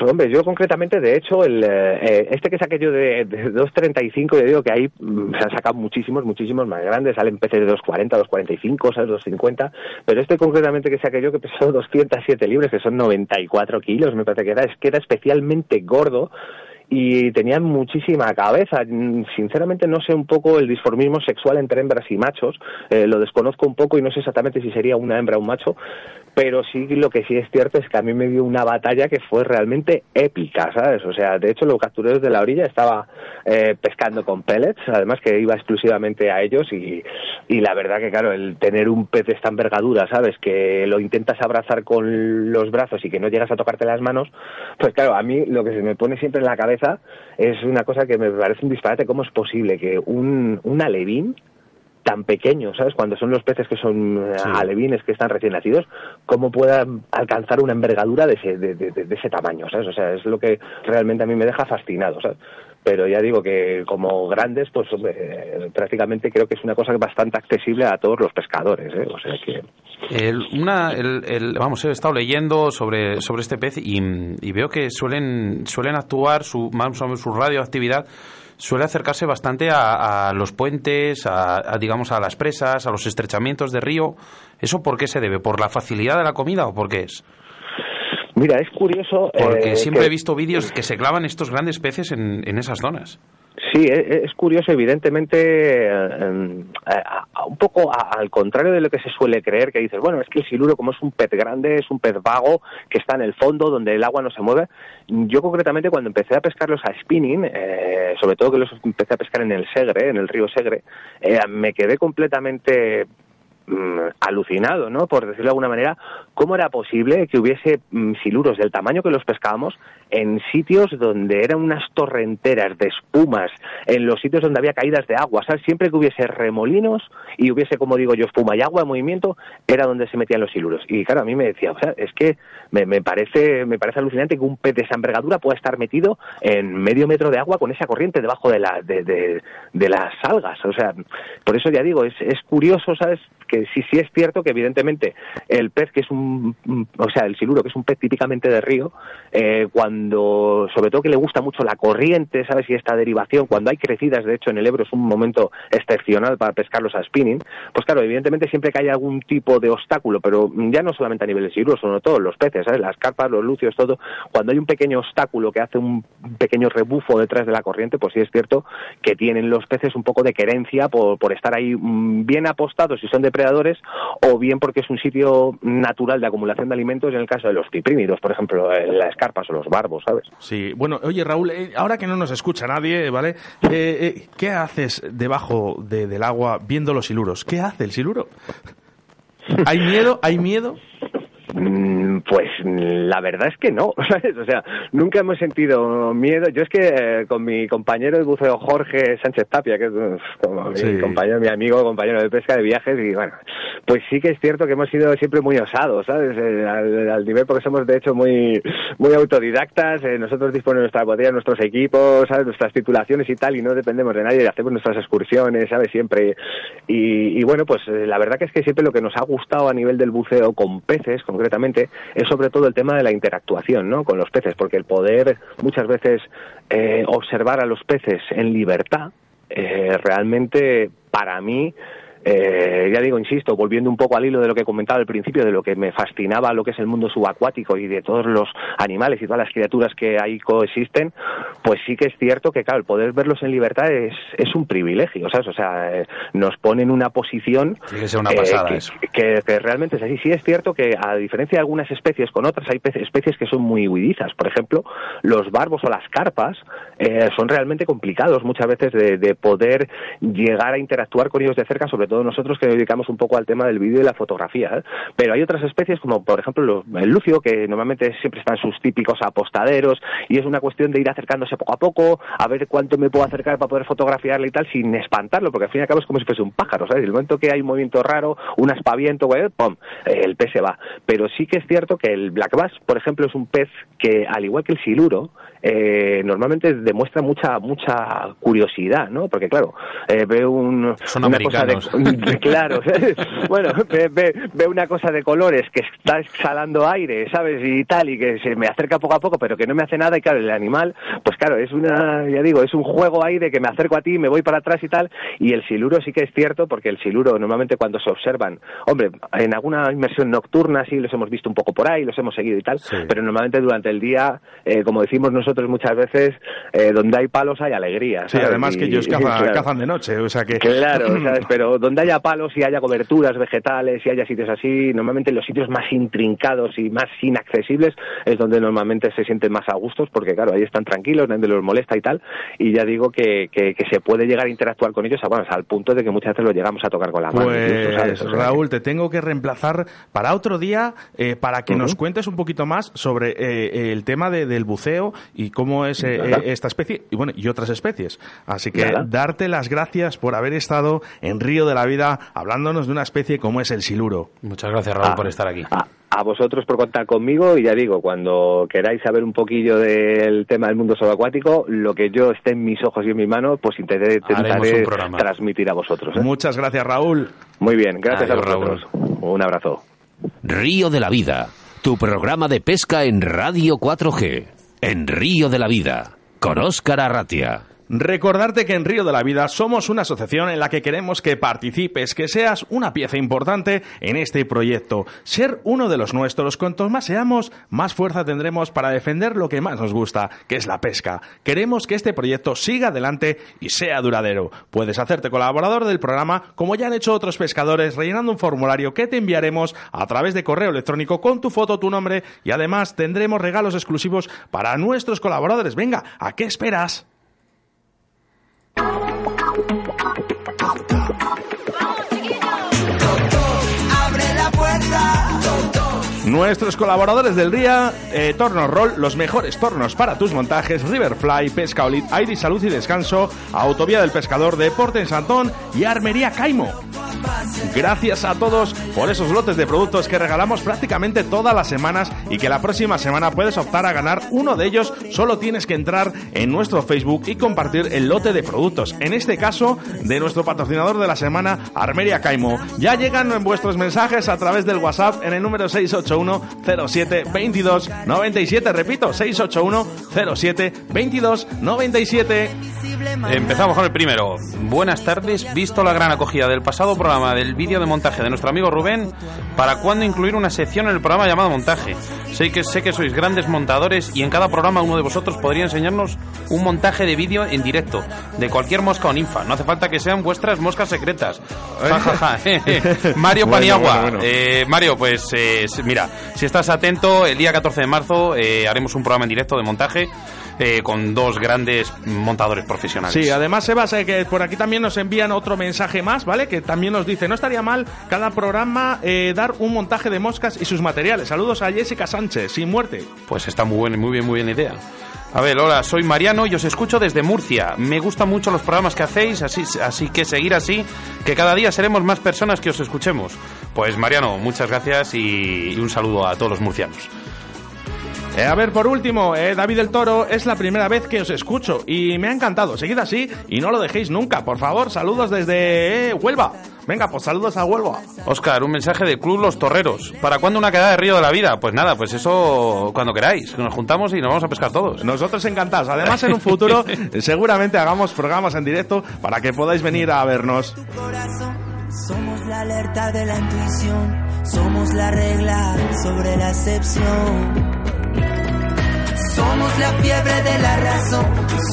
S6: Hombre, yo concretamente, de hecho, el, eh, este que saqué yo de, de 2.35, yo digo que ahí mm, se han sacado muchísimos, muchísimos más grandes, salen peces de 2.40, 2.45, ¿sabes? 2.50, pero este concretamente que saqué yo que pesó 207 libras, que son 94 kilos, me parece que era, es que era especialmente gordo, y tenían muchísima cabeza. Sinceramente no sé un poco el disformismo sexual entre hembras y machos, eh, lo desconozco un poco y no sé exactamente si sería una hembra o un macho, pero sí lo que sí es cierto es que a mí me dio una batalla que fue realmente épica, ¿sabes? O sea, de hecho lo capturé desde la orilla, estaba eh, pescando con pellets, además que iba exclusivamente a ellos y, y la verdad que claro, el tener un pez de esta envergadura, ¿sabes? Que lo intentas abrazar con los brazos y que no llegas a tocarte las manos, pues claro, a mí lo que se me pone siempre en la cabeza es una cosa que me parece un disparate, ¿cómo es posible que un, un alevín tan pequeño, ¿sabes? Cuando son los peces que son eh, alevines, que están recién nacidos, ¿cómo pueda alcanzar una envergadura de ese, de, de, ese tamaño, ¿sabes? O sea, es lo que realmente a mí me deja fascinado, ¿sabes? Pero ya digo que como grandes, pues prácticamente creo que es una cosa bastante accesible a todos los pescadores, ¿eh? O sea que...
S4: una, el, vamos, he estado leyendo sobre, sobre este pez y, y veo que suelen, suelen actuar, su, más o menos su radioactividad suele acercarse bastante a, los puentes, a, digamos a las presas, a los estrechamientos de río. ¿Eso por qué se debe? ¿Por la facilidad de la comida o por qué es?
S6: Mira, es curioso.
S4: Porque eh, siempre he visto vídeos que se clavan estos grandes peces en, en esas zonas.
S6: Sí, e, e, es curioso, evidentemente, eh, un poco al contrario de lo que se suele creer, que dices, bueno, es que el siluro, como es un pez grande, es un pez vago, que está en el fondo, donde el agua no se mueve. Yo, concretamente, cuando empecé a pescarlos a spinning, eh, sobre todo que los empecé a pescar en el Segre, en el río Segre, eh, me quedé completamente mm, alucinado, ¿no? Por decirlo de alguna manera, cómo era posible que hubiese mm, siluros del tamaño que los pescábamos en sitios donde eran unas torrenteras de espumas, en los sitios donde había caídas de agua, ¿sabes? Siempre que hubiese remolinos y hubiese, como digo yo, espuma y agua en movimiento, era donde se metían los siluros. Y claro, a mí me decía, o sea, es que me, me parece me parece alucinante que un pez de esa envergadura pueda estar metido en medio metro de agua con esa corriente debajo de, la, de, de, de las algas. O sea, por eso ya digo, es, es curioso, ¿sabes? Que sí, sí es cierto que evidentemente el pez que es un, o sea, el siluro que es un pez típicamente de río, eh, cuando sobre todo que le gusta mucho la corriente, ¿sabes? Y esta derivación, cuando hay crecidas, de hecho, en el Ebro es un momento excepcional para pescarlos a spinning, pues claro, evidentemente siempre que hay algún tipo de obstáculo, pero ya no solamente a nivel de siluros, sino todos los peces, ¿sabes? Las carpas, los lucios, todo, cuando hay un pequeño obstáculo que hace un pequeño rebufo detrás de la corriente, pues sí es cierto que tienen los peces un poco de querencia por, por estar ahí mm, bien apostados si son depredadores o bien porque es un sitio natural de acumulación de alimentos en el caso de los ciprínidos, por ejemplo, eh, las carpas o los barbos. ¿sabes?
S3: Sí, bueno, oye Raúl, eh, ahora que no nos escucha nadie, ¿vale? Eh, eh, ¿Qué haces debajo del agua viendo los siluros? ¿Qué hace el siluro? ¿Hay miedo? ¿Hay miedo?
S6: Mm, pues la verdad es que no, ¿sabes? O sea, nunca hemos sentido miedo. Yo es que eh, con mi compañero de buceo Jorge Sánchez Tapia, que es como mi compañero, mi amigo, compañero de pesca de viajes, y bueno, pues sí que es cierto que hemos sido siempre muy osados, ¿sabes? Eh, al, nivel porque somos de hecho muy muy autodidactas, eh, nosotros disponemos nuestra botella, nuestros equipos, ¿sabes? Nuestras titulaciones y tal, y no dependemos de nadie, hacemos nuestras excursiones, ¿sabes? Siempre. Y, y bueno, pues la verdad que es que siempre lo que nos ha gustado a nivel del buceo con peces, con concretamente, es sobre todo el tema de la interactuación ¿no? con los peces, porque el poder muchas veces eh, observar a los peces en libertad, eh, realmente para mí eh, ya digo, insisto, volviendo un poco al hilo de lo que comentaba al principio, de lo que me fascinaba lo que es el mundo subacuático y de todos los animales y todas las criaturas que ahí coexisten, pues sí que es cierto que, claro, el poder verlos en libertad es, es un privilegio, ¿sabes? O sea, eh, nos pone en una posición que, que, realmente es así. Sí es cierto que, a diferencia de algunas especies con otras, hay especies que son muy huidizas. Por ejemplo, los barbos o las carpas eh, son realmente complicados muchas veces de, de poder llegar a interactuar con ellos de cerca, sobre todo nosotros que dedicamos un poco al tema del vídeo y la fotografía. ¿eh? Pero hay otras especies como por ejemplo el lucio, que normalmente siempre están sus típicos apostaderos y es una cuestión de ir acercándose poco a poco, a ver cuánto me puedo acercar para poder fotografiarle y tal sin espantarlo, porque al fin y al cabo es como si fuese un pájaro, ¿sabes? El momento que hay un movimiento raro, un aspaviento, ¡pum! el pez se va. Pero sí que es cierto que el black bass, por ejemplo, es un pez que, al igual que el siluro, eh, normalmente demuestra mucha mucha curiosidad, ¿no? Porque claro, eh, veo un, una cosa de, claro, bueno, ve, ve, una cosa de colores que está exhalando aire, ¿sabes? Y tal, y que se me acerca poco a poco, pero que no me hace nada, y claro, el animal, pues claro, es una, ya digo, es un juego ahí de que me acerco a ti, me voy para atrás y tal, y el siluro sí que es cierto, porque el siluro normalmente cuando se observan, hombre, en alguna inmersión nocturna sí los hemos visto un poco por ahí, los hemos seguido y tal, pero normalmente durante el día, eh, como decimos nosotros muchas veces, eh, donde hay palos hay alegría.
S3: Sí, además que ellos cazan, de noche, o sea que...
S6: Claro, ¿sabes? pero donde haya palos y haya coberturas vegetales y haya sitios así, normalmente los sitios más intrincados y más inaccesibles es donde normalmente se sienten más a gustos, porque claro, ahí están tranquilos, nadie los molesta y tal, y ya digo que, que, se puede llegar a interactuar con ellos bueno, al punto de que muchas veces lo llegamos a tocar con la mano.
S3: Pues, Raúl, te tengo que reemplazar para otro día eh, para que nos cuentes un poquito más sobre eh, el tema del buceo y cómo es eh, esta especie y bueno y otras especies. Así que darte las gracias por haber estado en Río de la Vida hablándonos de una especie como es el siluro.
S4: Muchas gracias Raúl ah, por estar aquí.
S6: Ah, a vosotros por contar conmigo y ya digo, cuando queráis saber un poquillo del tema del mundo subacuático, lo que yo esté en mis ojos y en mi mano, pues intentaré, transmitir a vosotros.
S3: ¿eh? Muchas gracias, Raúl.
S6: Muy bien, gracias a vosotros. Un abrazo.
S2: Río de la Vida, tu programa de pesca en Radio 4G, en Río de la Vida, con Óscar Arratia.
S3: Recordarte que en Río de la Vida somos una asociación en la que queremos que participes, que seas una pieza importante en este proyecto. Ser uno de los nuestros, cuantos más seamos, más fuerza tendremos para defender lo que más nos gusta, que es la pesca. Queremos que este proyecto siga adelante y sea duradero. Puedes hacerte colaborador del programa como ya han hecho otros pescadores rellenando un formulario que te enviaremos a través de correo electrónico con tu foto, tu nombre y además tendremos regalos exclusivos para nuestros colaboradores. Venga, ¿a qué esperas? あ! Nuestros colaboradores del día, eh, Torno Roll, los mejores tornos para tus montajes, Riverfly, Pesca Olit, ID Salud y Descanso, Autovía del Pescador, Deporte en Santón y Armería Caimo. Gracias a todos por esos lotes de productos que regalamos prácticamente todas las semanas y que la próxima semana puedes optar a ganar uno de ellos. Solo tienes que entrar en nuestro Facebook y compartir el lote de productos. En este caso, de nuestro patrocinador de la semana, Armeria Caimo. Ya llegan vuestros mensajes a través del WhatsApp en el número 681 07 22 97. Repito, 681 07 22 97.
S4: Empezamos con el primero. Buenas tardes. Visto la gran acogida del pasado programa del vídeo de montaje de nuestro amigo Rubén, ¿para cuándo incluir una sección en el programa llamado montaje? Sé que, sé que sois grandes montadores y en cada programa uno de vosotros podría enseñarnos un montaje de vídeo en directo de cualquier mosca o ninfa. No hace falta que sean vuestras moscas secretas. Mario Paniagua. Eh, Mario, pues eh, mira, si estás atento, el día 14 de marzo eh, haremos un programa en directo de montaje. Eh, con dos grandes montadores profesionales.
S3: Sí, además, Sebas, eh, que por aquí también nos envían otro mensaje más, ¿vale? Que también nos dice, no estaría mal cada programa eh, dar un montaje de moscas y sus materiales. Saludos a Jessica Sánchez, sin muerte.
S4: Pues está muy, bien, muy bien, muy bien idea. A ver, hola, soy Mariano y os escucho desde Murcia. Me gustan mucho los programas que hacéis, así, así que seguir así, que cada día seremos más personas que os escuchemos. Pues Mariano, muchas gracias y un saludo a todos los murcianos.
S3: Eh, a ver, por último, eh, David del Toro, es la primera vez que os escucho y me ha encantado. Seguid así y no lo dejéis nunca, por favor. Saludos desde eh, Huelva. Venga, pues saludos a Huelva.
S4: Oscar, un mensaje del Club Los Torreros. ¿Para cuándo una quedada de Río de la Vida? Pues nada, pues eso cuando queráis. Nos juntamos y nos vamos a pescar todos.
S3: Nosotros encantados. Además, en un futuro seguramente hagamos programas en directo para que podáis venir a vernos.
S7: Somos la alerta de la intuición, somos la regla sobre la excepción. Somos la fiebre de la razón,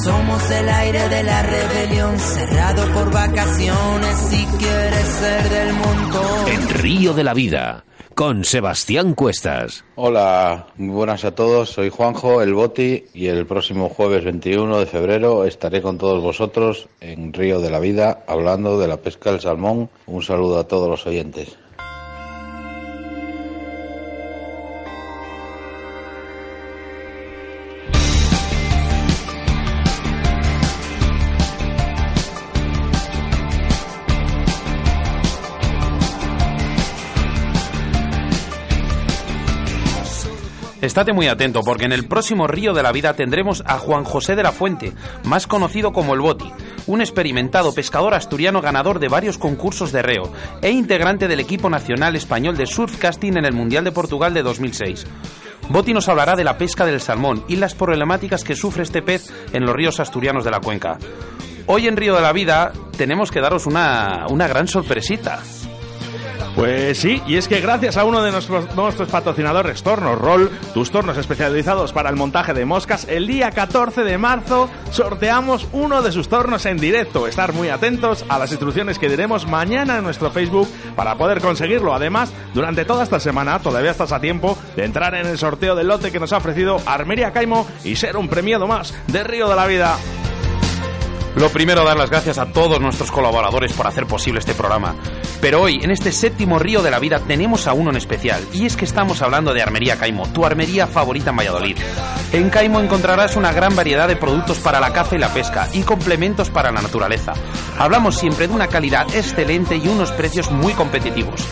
S7: somos el aire de la rebelión, cerrado por vacaciones si quieres ser del montón.
S2: En Río de la Vida, con Sebastián Cuestas.
S8: Hola, muy buenas a todos, soy Juanjo, el Boti, y el próximo jueves 21 de febrero estaré con todos vosotros en Río de la Vida hablando de la pesca del salmón. Un saludo a todos los oyentes.
S4: Estate muy atento porque en el próximo Río de la Vida tendremos a Juan José de la Fuente, más conocido como el Boti, un experimentado pescador asturiano ganador de varios concursos de reo e integrante del equipo nacional español de surfcasting en el Mundial de Portugal de 2006. Boti nos hablará de la pesca del salmón y las problemáticas que sufre este pez en los ríos asturianos de la cuenca. Hoy en Río de la Vida tenemos que daros una, una gran sorpresita.
S3: Pues sí, y es que gracias a uno de nuestros, patrocinadores, Tornos Roll, tus tornos especializados para el montaje de moscas, el día 14 de marzo sorteamos uno de sus tornos en directo. Estar muy atentos a las instrucciones que diremos mañana en nuestro Facebook para poder conseguirlo. Además, durante toda esta semana todavía estás a tiempo de entrar en el sorteo del lote que nos ha ofrecido Armería Caimo y ser un premiado más de Río de la Vida.
S4: Lo primero, dar las gracias a todos nuestros colaboradores por hacer posible este programa. Pero hoy, en este séptimo Río de la Vida, tenemos a uno en especial, y es que estamos hablando de Armería Caimo, tu armería favorita en Valladolid. En Caimo encontrarás una gran variedad de productos para la caza y la pesca, y complementos para la naturaleza. Hablamos siempre de una calidad excelente y unos precios muy competitivos.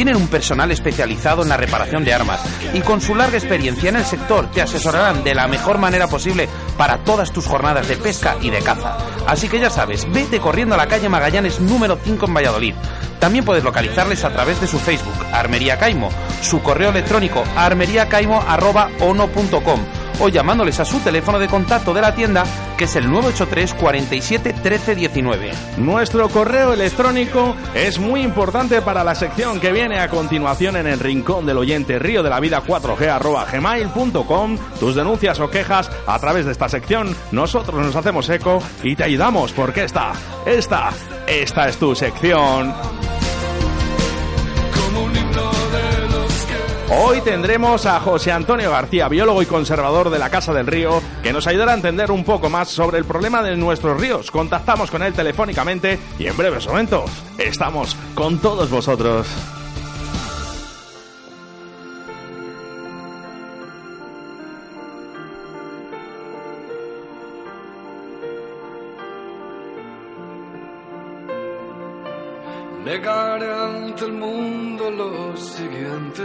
S4: Tienen un personal especializado en la reparación de armas y con su larga experiencia en el sector te asesorarán de la mejor manera posible para todas tus jornadas de pesca y de caza. Así que ya sabes, vete corriendo a la calle Magallanes número 5 en Valladolid. También puedes localizarles a través de su Facebook, Armería Caimo, su correo electrónico armeriacaimo.ono.com o llamándoles a su teléfono de contacto de la tienda, que es el 983 47 13 19.
S3: Nuestro correo electrónico es muy importante para la sección que viene a continuación en el rincón del oyente río de la vida 4G arroba gmail.com. Tus denuncias o quejas a través de esta sección, nosotros nos hacemos eco y te ayudamos porque esta, esta, esta es tu sección. Hoy tendremos a José Antonio García, biólogo y conservador de la Casa del Río, que nos ayudará a entender un poco más sobre el problema de nuestros ríos. Contactamos con él telefónicamente y en breves momentos estamos con todos vosotros.
S9: Negaré ante el mundo lo siguiente,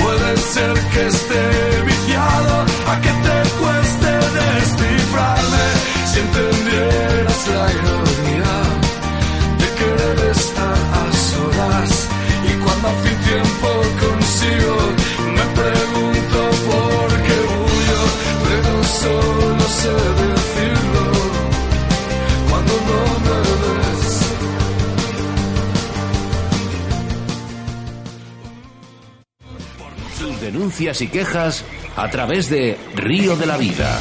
S9: ser que esté viciado a que te cueste descifrarme. Si entendieras la ironía de querer estar a solas y cuando hace tiempo consigo me pregunto por qué huyo, pero solo sé
S2: denuncias y quejas a través de Río de la Vida.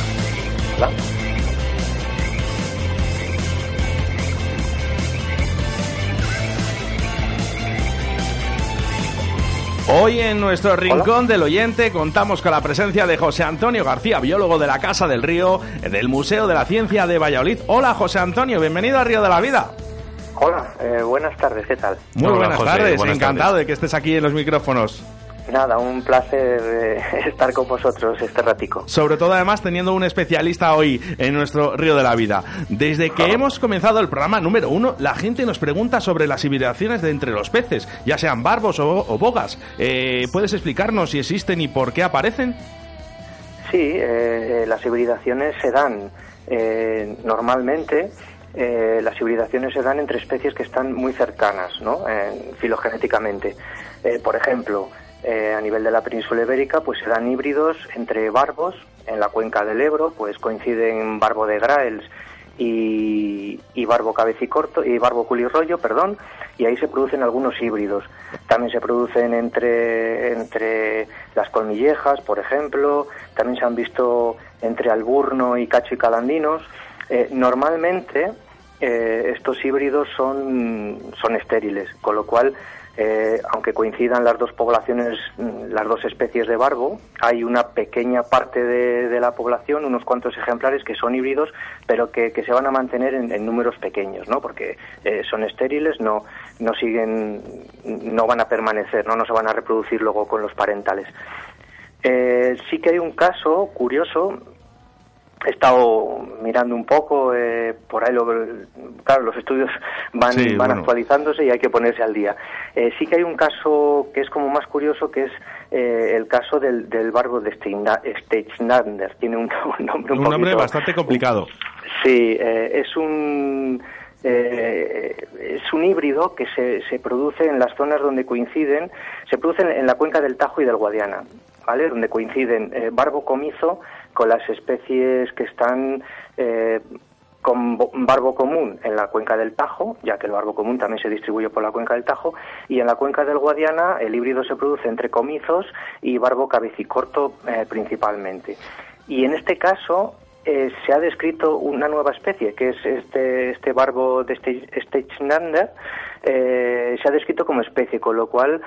S3: Hoy en nuestro rincón del oyente contamos con la presencia de José Antonio García, biólogo de la Casa del Río, del Museo de la Ciencia de Valladolid. Hola José Antonio, bienvenido a Río de la Vida.
S10: Hola, eh, buenas tardes, ¿qué tal?
S3: Muy
S4: Hola,
S3: buenas
S4: José,
S3: tardes,
S4: buenas
S3: encantado
S4: tardes.
S3: de que estés aquí en los micrófonos.
S10: Nada, un placer eh, estar con vosotros este ratico.
S3: Sobre todo además teniendo un especialista hoy en nuestro Río de la Vida. Desde que hemos comenzado el programa número uno, la gente nos pregunta sobre las hibridaciones de entre los peces, ya sean barbos o, o bogas. Eh, ¿Puedes explicarnos si existen y por qué aparecen?
S10: Sí, eh, las hibridaciones se dan normalmente. eh, las hibridaciones se dan entre especies que están muy cercanas, ¿no? Eh, filogenéticamente. Eh, por ejemplo, eh, a nivel de la península ibérica, pues se dan híbridos entre barbos. En la cuenca del Ebro, pues coinciden barbo de Graels y, y barbo cabecicorto y barbo culirroyo, perdón, y ahí se producen algunos híbridos. También se producen entre, entre las colmillejas, por ejemplo, también se han visto entre alburno y cacho y calandinos. Eh, normalmente eh, estos híbridos son, son estériles, con lo cual eh, aunque coincidan las dos poblaciones, mm, las dos especies de barbo, hay una pequeña parte de, la población, unos cuantos ejemplares que son híbridos, pero que, se van a mantener en, números pequeños, ¿no? Porque eh, son estériles, no, no siguen, no van a permanecer, no, no se van a reproducir luego con los parentales. Eh, sí que hay un caso curioso he estado mirando un poco, eh, por ahí lo, claro, los estudios van, van actualizándose y hay que ponerse al día. Eh, sí que hay un caso que es como más curioso, que es eh, el caso del, del barbo de Steinadner. Tiene un, nombre
S3: un, nombre bastante complicado.
S10: Sí, es un... es un híbrido que se, se produce en las zonas donde coinciden, se produce en, la cuenca del Tajo y del Guadiana, ¿vale? Donde coinciden barbo comizo con las especies que están eh, con barbo común en la cuenca del Tajo, ya que el barbo común también se distribuye por la cuenca del Tajo, y en la cuenca del Guadiana el híbrido se produce entre comizos y barbo cabecicorto eh, principalmente. Y en este caso eh, se ha descrito una nueva especie, que es este, este barbo de Steichnander, eh, se ha descrito como especie, con lo cual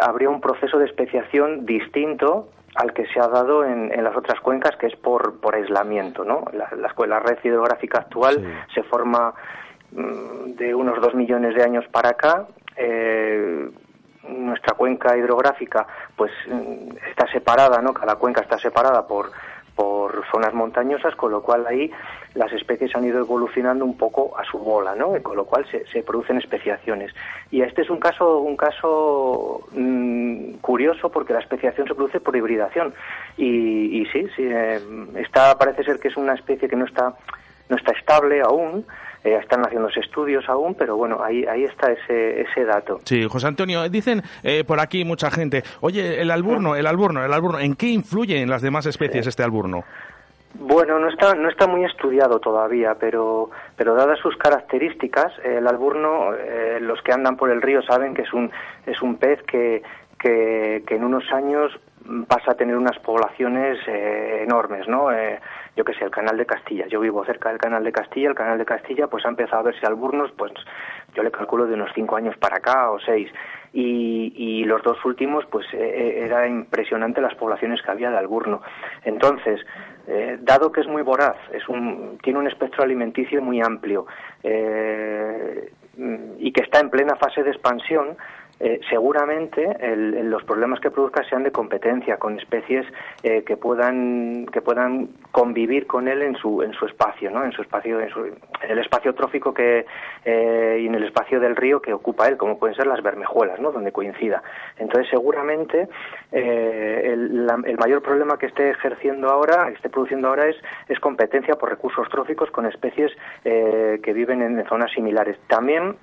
S10: habría un proceso de especiación distinto al que se ha dado en, las otras cuencas, que es por, por aislamiento. ¿no? La, la, red hidrográfica actual se forma mm, de unos dos millones de años para acá. Eh, nuestra cuenca hidrográfica pues mm, está separada, ¿no? Cada cuenca está separada por por zonas montañosas, con lo cual ahí las especies han ido evolucionando un poco a su bola, ¿no? con lo cual se, producen especiaciones. Y este es un caso, un caso mm, curioso porque la especiación se produce por hibridación. Y, sí, sí, eh, está, parece ser que es una especie que no está, no está estable aún, eh, están haciéndose estudios aún, pero bueno, ahí, ahí está ese, ese dato.
S3: Sí, José Antonio, dicen eh, por aquí mucha gente, oye, el alburno, el alburno, el alburno, ¿en qué influye en las demás especies este alburno?
S10: Bueno, no está, no está muy estudiado todavía, pero, pero dadas sus características, el alburno, eh, los que andan por el río saben que es un, es un pez que, que, que en unos años pasa a tener unas poblaciones enormes, ¿no? Yo que sé, el canal de Castilla. Yo vivo cerca del canal de Castilla, el canal de Castilla pues ha empezado a verse alburnos, pues yo le calculo de unos cinco años para acá o seis. Y, los dos últimos, pues eh, eh, era impresionante las poblaciones que había de alburno. Entonces, eh, dado que es muy voraz, es un, tiene un espectro alimenticio muy amplio y que está en plena fase de expansión, eh, seguramente los problemas que produzca sean de competencia con especies eh, que puedan que puedan convivir con él en su en su espacio no en su espacio en, el espacio trófico que eh, y en el espacio del río que ocupa él como pueden ser las bermejuelas no donde coincida. Entonces seguramente el, el, mayor problema que esté ejerciendo ahora esté produciendo ahora es es competencia por recursos tróficos con especies que viven en zonas similares. También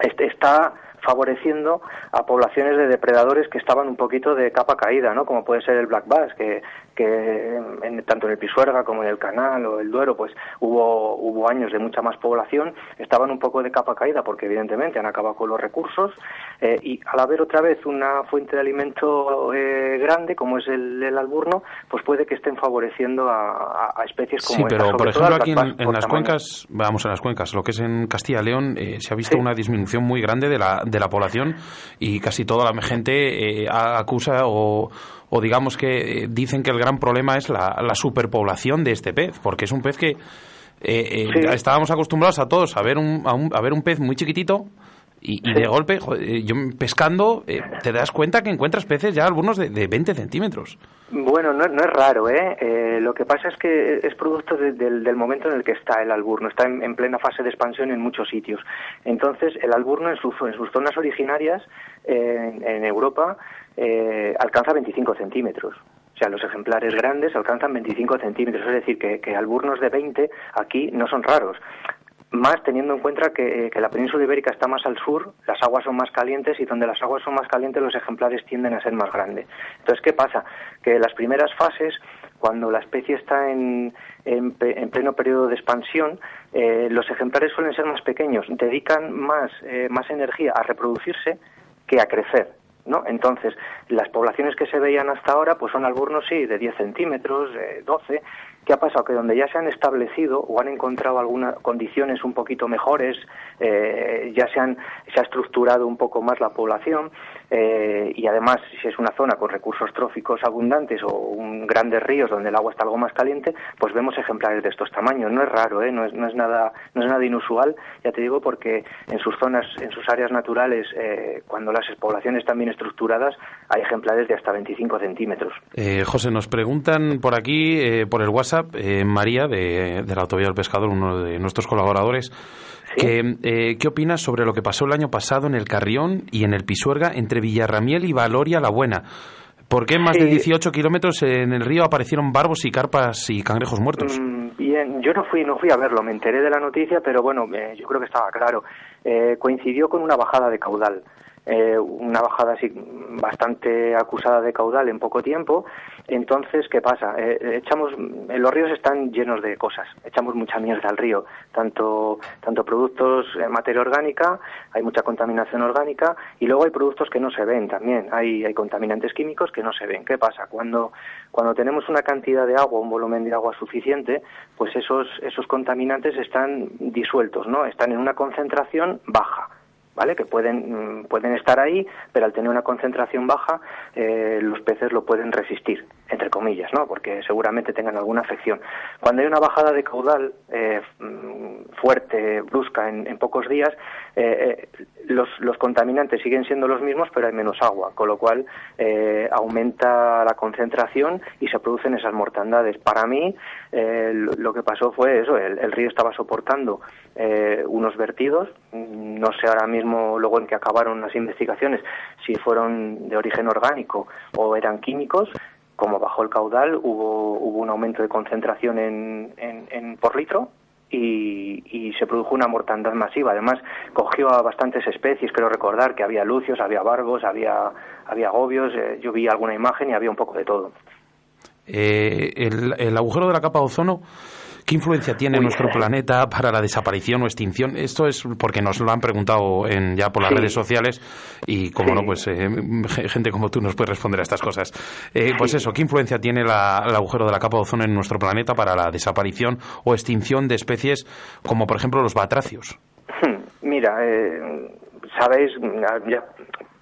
S10: este, está favoreciendo a poblaciones de depredadores que estaban un poquito de capa caída, ¿no? Como puede ser el black bass, que, que tanto en el Pisuerga como en el Canal o el Duero, pues hubo, hubo años de mucha más población, estaban un poco de capa caída porque evidentemente han acabado con los recursos eh, y al haber otra vez una fuente de alimento eh, grande como es el, alburno, pues puede que estén favoreciendo a, especies como
S4: Sí, pero por ejemplo aquí en, las cuencas, vamos a las cuencas, lo que es en Castilla y León, eh, se ha visto una disminución muy grande de la, de la población y casi toda la gente acusa o o digamos que eh, dicen que el gran problema es la, superpoblación de este pez, porque es un pez que eh, eh, estábamos acostumbrados a todos a ver un, a, ver un pez muy chiquitito y, de golpe, yo pescando, te das cuenta que encuentras peces ya algunos de, de 20 centímetros.
S10: Bueno, no, es raro, ¿eh? Lo que pasa es que es producto del momento en el que está el alburno. Está en, plena fase de expansión en muchos sitios. Entonces, el alburno en, en sus zonas originarias, en Europa, eh, alcanza 25 centímetros. O sea, los ejemplares grandes alcanzan 25 centímetros, es decir, que, que alburnos de 20 aquí no son raros. Más teniendo en cuenta que, que, la península ibérica está más al sur, las aguas son más calientes y donde las aguas son más calientes los ejemplares tienden a ser más grandes. Entonces, ¿qué pasa? Que en las primeras fases, cuando la especie está en, en, pleno periodo de expansión, eh, los ejemplares suelen ser más pequeños, dedican más, eh, más energía a reproducirse que a crecer. ¿no? Entonces, las poblaciones que se veían hasta ahora, pues son alburnos, sí, de 10 centímetros, de 12, ¿Qué ha pasado? Que donde ya se han establecido o han encontrado algunas condiciones un poquito mejores, eh, ya se, han, se ha estructurado un poco más la población eh, y además si es una zona con recursos tróficos abundantes o un, grandes ríos donde el agua está algo más caliente, pues vemos ejemplares de estos tamaños. No es raro, ¿eh? no, es, no, es nada, no es nada inusual, ya te digo, porque en sus zonas, en sus áreas naturales, eh, cuando las poblaciones están bien estructuradas, hay ejemplares de hasta 25 centímetros.
S4: Eh, José, nos preguntan por aquí, eh, por el WhatsApp, eh, María, de, de la Autovía del Pescador, uno de nuestros colaboradores, que, eh, ¿qué opinas sobre lo que pasó el año pasado en el Carrión y en el Pisuerga entre Villarramiel y Valoria la Buena? ¿Por qué en más de 18 kilómetros en el río aparecieron barbos y carpas y cangrejos muertos?
S10: Mm, bien, yo no fui, no fui a verlo, me enteré de la noticia, pero bueno, eh, yo creo que estaba claro. Eh, coincidió con una bajada de caudal. Eh, una bajada así bastante acusada de caudal en poco tiempo. Entonces, ¿qué pasa? Eh, echamos, eh, los ríos están llenos de cosas, echamos mucha mierda al río, tanto, tanto productos en materia orgánica, hay mucha contaminación orgánica y luego hay productos que no se ven también, hay, hay contaminantes químicos que no se ven. ¿Qué pasa? Cuando, cuando tenemos una cantidad de agua, un volumen de agua suficiente, pues esos, esos contaminantes están disueltos, ¿no? Están en una concentración baja. ¿Vale? Que pueden, mm, pueden estar ahí, pero al tener una concentración baja, eh, los peces lo pueden resistir, entre comillas, ¿no? Porque seguramente tengan alguna afección. Cuando hay una bajada de caudal eh, mm, fuerte, brusca, en, en pocos días, eh, eh, los, los, contaminantes siguen siendo los mismos, pero hay menos agua, con lo cual eh, aumenta la concentración y se producen esas mortandades. Para mí, lo que pasó fue eso, el, el río estaba soportando unos vertidos, no sé ahora mismo luego en que acabaron las investigaciones si fueron de origen orgánico o eran químicos, como bajó el caudal hubo, hubo un aumento de concentración en, en, en por litro y, y, se produjo una mortandad masiva. Además, cogió a bastantes especies, creo recordar que había lucios, había barbos, había, había gobios, eh, yo vi alguna imagen y había un poco de todo.
S4: Eh, el, el, agujero de la capa de ozono, ¿qué influencia tiene en nuestro planeta para la desaparición o extinción? Esto es porque nos lo han preguntado en, ya por las sí. redes sociales y, como sí. no, pues eh, gente como tú nos puede responder a estas cosas. Eh, pues eso, ¿qué influencia tiene la, el agujero de la capa de ozono en nuestro planeta para la desaparición o extinción de especies como, por ejemplo, los batracios?
S10: Mira, eh, sabéis, ya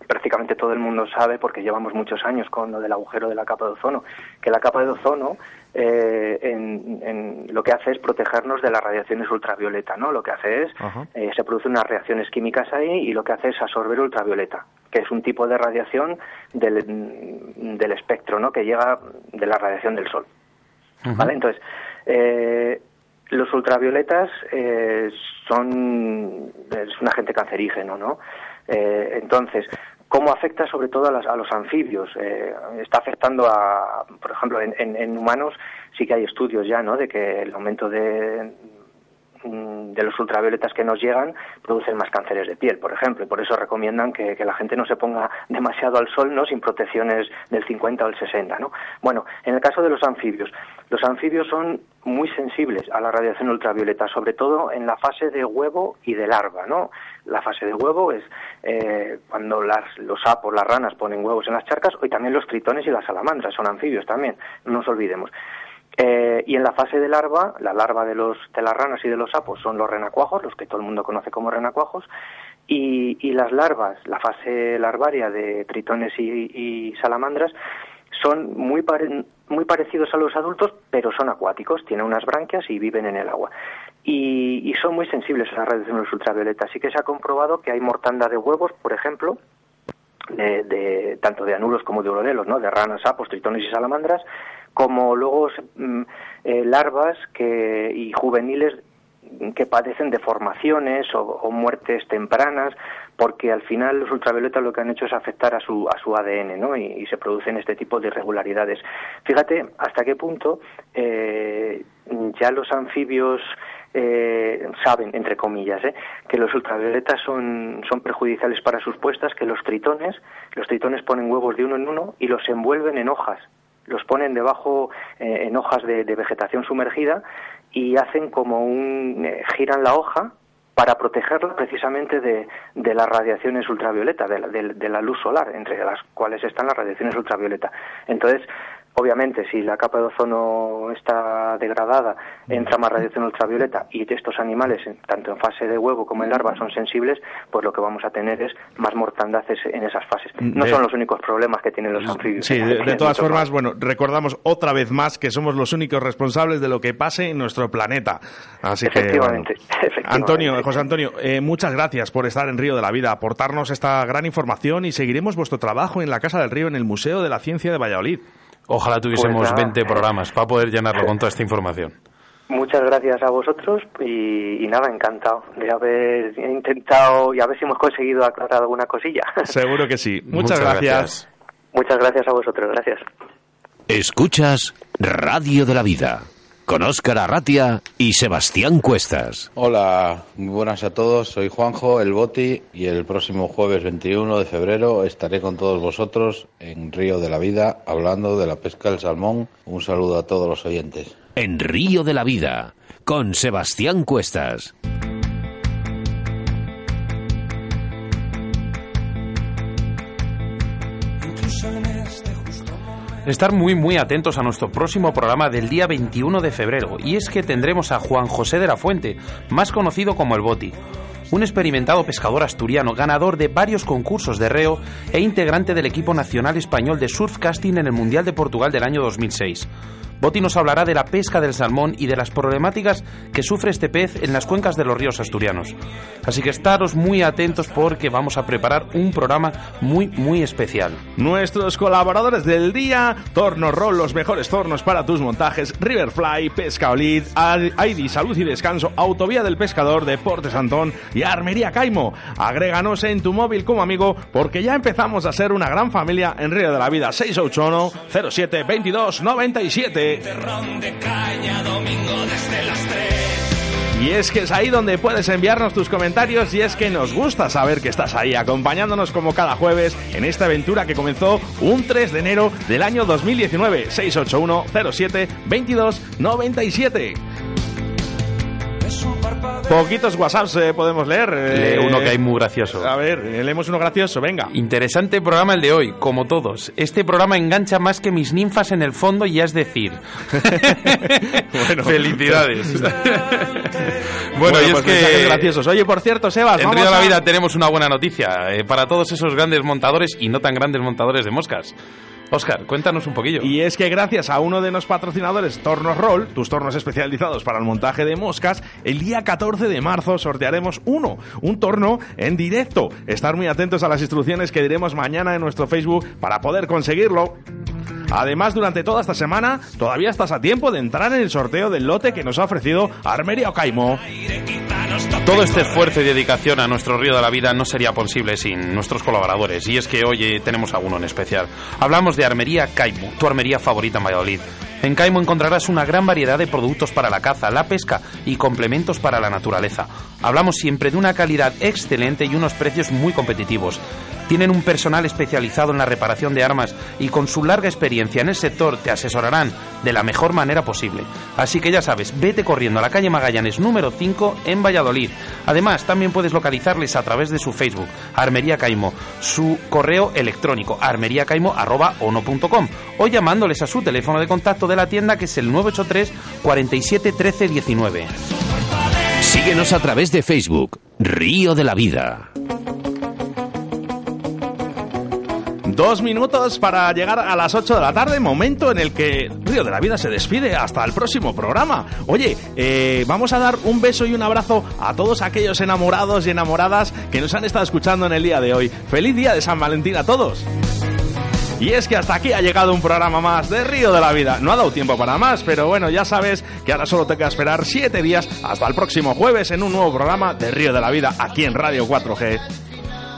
S10: prácticamente todo el mundo sabe, porque llevamos muchos años con lo del agujero de la capa de ozono, que la capa de ozono eh, en, en, lo que hace es protegernos de las radiaciones ultravioleta, ¿no? Lo que hace es, eh, se producen unas reacciones químicas ahí y lo que hace es absorber ultravioleta, que es un tipo de radiación del, del espectro, ¿no? Que llega de la radiación del Sol. ¿vale? Entonces, eh, los ultravioletas eh, son es un agente cancerígeno, ¿no? Eh, entonces, ¿Cómo afecta sobre todo a, las, a los anfibios? Eh, está afectando a, por ejemplo, en, en, en, humanos sí que hay estudios ya, ¿no? De que el aumento de, de los ultravioletas que nos llegan producen más cánceres de piel, por ejemplo, y por eso recomiendan que, que, la gente no se ponga demasiado al sol, ¿no? Sin protecciones del 50 o el 60, ¿no? Bueno, en el caso de los anfibios, los anfibios son muy sensibles a la radiación ultravioleta, sobre todo en la fase de huevo y de larva, ¿no? La fase de huevo es eh, cuando las, los sapos, las ranas ponen huevos en las charcas, y también los tritones y las salamandras son anfibios también, no nos olvidemos. Eh, y en la fase de larva, la larva de, los, de las ranas y de los sapos son los renacuajos, los que todo el mundo conoce como renacuajos, y, y las larvas, la fase larvaria de tritones y, salamandras, son muy, muy parecidos a los adultos, pero son acuáticos, tienen unas branquias y viven en el agua. Y, y son muy sensibles a las radiaciones ultravioletas. Así que se ha comprobado que hay mortanda de huevos, por ejemplo, de, tanto de anuros como de orodelos, ¿no? de ranas, sapos, tritones y salamandras, como luego mm, eh, larvas que, y juveniles que padecen deformaciones o, muertes tempranas, porque al final los ultravioletas lo que han hecho es afectar a su, a su ADN, ¿no? Y, y se producen este tipo de irregularidades. Fíjate hasta qué punto eh, ya los anfibios eh, saben, entre comillas, ¿eh? que los ultravioletas son, son perjudiciales para sus puestas, que los tritones, los tritones ponen huevos de uno en uno y los envuelven en hojas, los ponen debajo eh, en hojas de, vegetación sumergida y hacen como un eh, giran la hoja para protegerla precisamente de, de las radiaciones ultravioleta, de la, de, de la, luz solar, entre las cuales están las radiaciones ultravioleta. Entonces, Obviamente, si la capa de ozono está degradada, entra más radiación ultravioleta y estos animales, tanto en fase de huevo como en larva, son sensibles, pues lo que vamos a tener es más mortandad en esas fases. No son los únicos problemas que tienen los anfibios.
S3: Sí, de, todas formas, bueno, recordamos otra vez más que somos los únicos responsables de lo que pase en nuestro planeta. Así
S10: efectivamente,
S3: que, Antonio, José Antonio, eh, muchas gracias por estar en Río de la Vida, aportarnos esta gran información y seguiremos vuestro trabajo en la Casa del Río en el Museo de la Ciencia de Valladolid.
S4: Ojalá tuviésemos 20 pues programas para poder llenarlo con toda esta información.
S10: Muchas gracias a vosotros y, nada, encantado de haber intentado y a ver si hemos conseguido aclarar alguna cosilla.
S3: Seguro que sí. Muchas, gracias.
S10: Muchas gracias a vosotros, gracias.
S2: Escuchas Radio de la Vida con Óscar Arratia y Sebastián Cuestas.
S8: Hola, muy buenas a todos. Soy Juanjo, el Boti, y el próximo jueves 21 de febrero estaré con todos vosotros en Río de la Vida hablando de la pesca del salmón. Un saludo a todos los oyentes.
S2: En Río de la Vida, con Sebastián Cuestas.
S4: Estar muy muy atentos a nuestro próximo programa del día 21 de febrero, y es que tendremos a Juan José de la Fuente, más conocido como el Boti, un experimentado pescador asturiano, ganador de varios concursos de reo e integrante del equipo nacional español de surfcasting en el Mundial de Portugal del año 2006. Boti nos hablará de la pesca del salmón y de las problemáticas que sufre este pez en las cuencas de los ríos asturianos. Así que estaros muy atentos porque vamos a preparar un programa muy, muy especial.
S3: Nuestros colaboradores del día, Torno Roll, los mejores tornos para tus montajes, Riverfly, Pesca Olid, ID Salud y Descanso, Autovía del Pescador, Deportes Antón y Armería Caimo. Agréganos en tu móvil como amigo porque ya empezamos a ser una gran familia en Río de la Vida 681 07 22 97 de caña, domingo desde las 3. Y es que es ahí donde puedes enviarnos tus comentarios y es que nos gusta saber que estás ahí acompañándonos como cada jueves en esta aventura que comenzó un 3 de enero del año 2019 681 07 22 97. Poquitos WhatsApps eh, podemos leer.
S4: Lee uno que hay muy gracioso.
S3: A ver, leemos uno gracioso, venga.
S4: Interesante programa el de hoy, como todos. Este programa engancha más que mis ninfas en el fondo y es decir.
S3: bueno,
S4: felicidades.
S3: bueno, y es pues que graciosos. Oye, por cierto, Sebas,
S4: en Río de la Vida tenemos una buena noticia eh, para todos esos grandes montadores y no tan grandes montadores de moscas. Oscar, cuéntanos un poquillo.
S3: Y es que gracias a uno de los patrocinadores, Tornos Roll, tus tornos especializados para el montaje de moscas, el día 14 de marzo sortearemos uno, un torno en directo. Estar muy atentos a las instrucciones que diremos mañana en nuestro Facebook para poder conseguirlo. Además, durante toda esta semana, todavía estás a tiempo de entrar en el sorteo del lote que nos ha ofrecido Armeria Ocaimo.
S4: Todo este esfuerzo y dedicación a nuestro río de la vida no sería posible sin nuestros colaboradores, y es que hoy eh, tenemos a uno en especial. Hablamos de Armería Caimo, tu armería favorita en Valladolid. En Caimo encontrarás una gran variedad de productos para la caza, la pesca y complementos para la naturaleza. Hablamos siempre de una calidad excelente y unos precios muy competitivos. Tienen un personal especializado en la reparación de armas y con su larga experiencia en el sector te asesorarán de la mejor manera posible. Así que ya sabes, vete corriendo a la calle Magallanes número 5 en Valladolid. Además, también puedes localizarles a través de su Facebook, Armería Caimo, su correo electrónico, armeriacaimo.com o llamándoles a su teléfono de contacto de la tienda que es el 983 47 13 19.
S2: Síguenos a través de Facebook, Río de la Vida.
S3: Dos minutos para llegar a las 8 de la tarde, momento en el que Río de la Vida se despide. Hasta el próximo programa. Oye, eh, vamos a dar un beso y un abrazo a todos aquellos enamorados y enamoradas que nos han estado escuchando en el día de hoy. Feliz día de San Valentín a todos. Y es que hasta aquí ha llegado un programa más de Río de la Vida. No ha dado tiempo para más, pero bueno, ya sabes que ahora solo te queda esperar 7 días hasta el próximo jueves en un nuevo programa de Río de la Vida aquí en Radio 4G.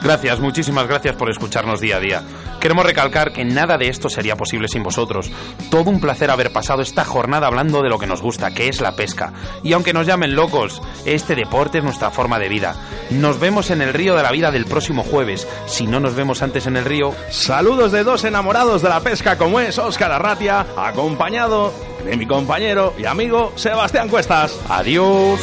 S4: Gracias, muchísimas gracias por escucharnos día a día. Queremos recalcar que nada de esto sería posible sin vosotros. Todo un placer haber pasado esta jornada hablando de lo que nos gusta, que es la pesca. Y aunque nos llamen locos, este deporte es nuestra forma de vida. Nos vemos en el río de la vida del próximo jueves. Si no nos vemos antes en el río...
S3: Saludos de dos enamorados de la pesca como es Óscar Arratia, acompañado de mi compañero y amigo Sebastián Cuestas.
S4: Adiós.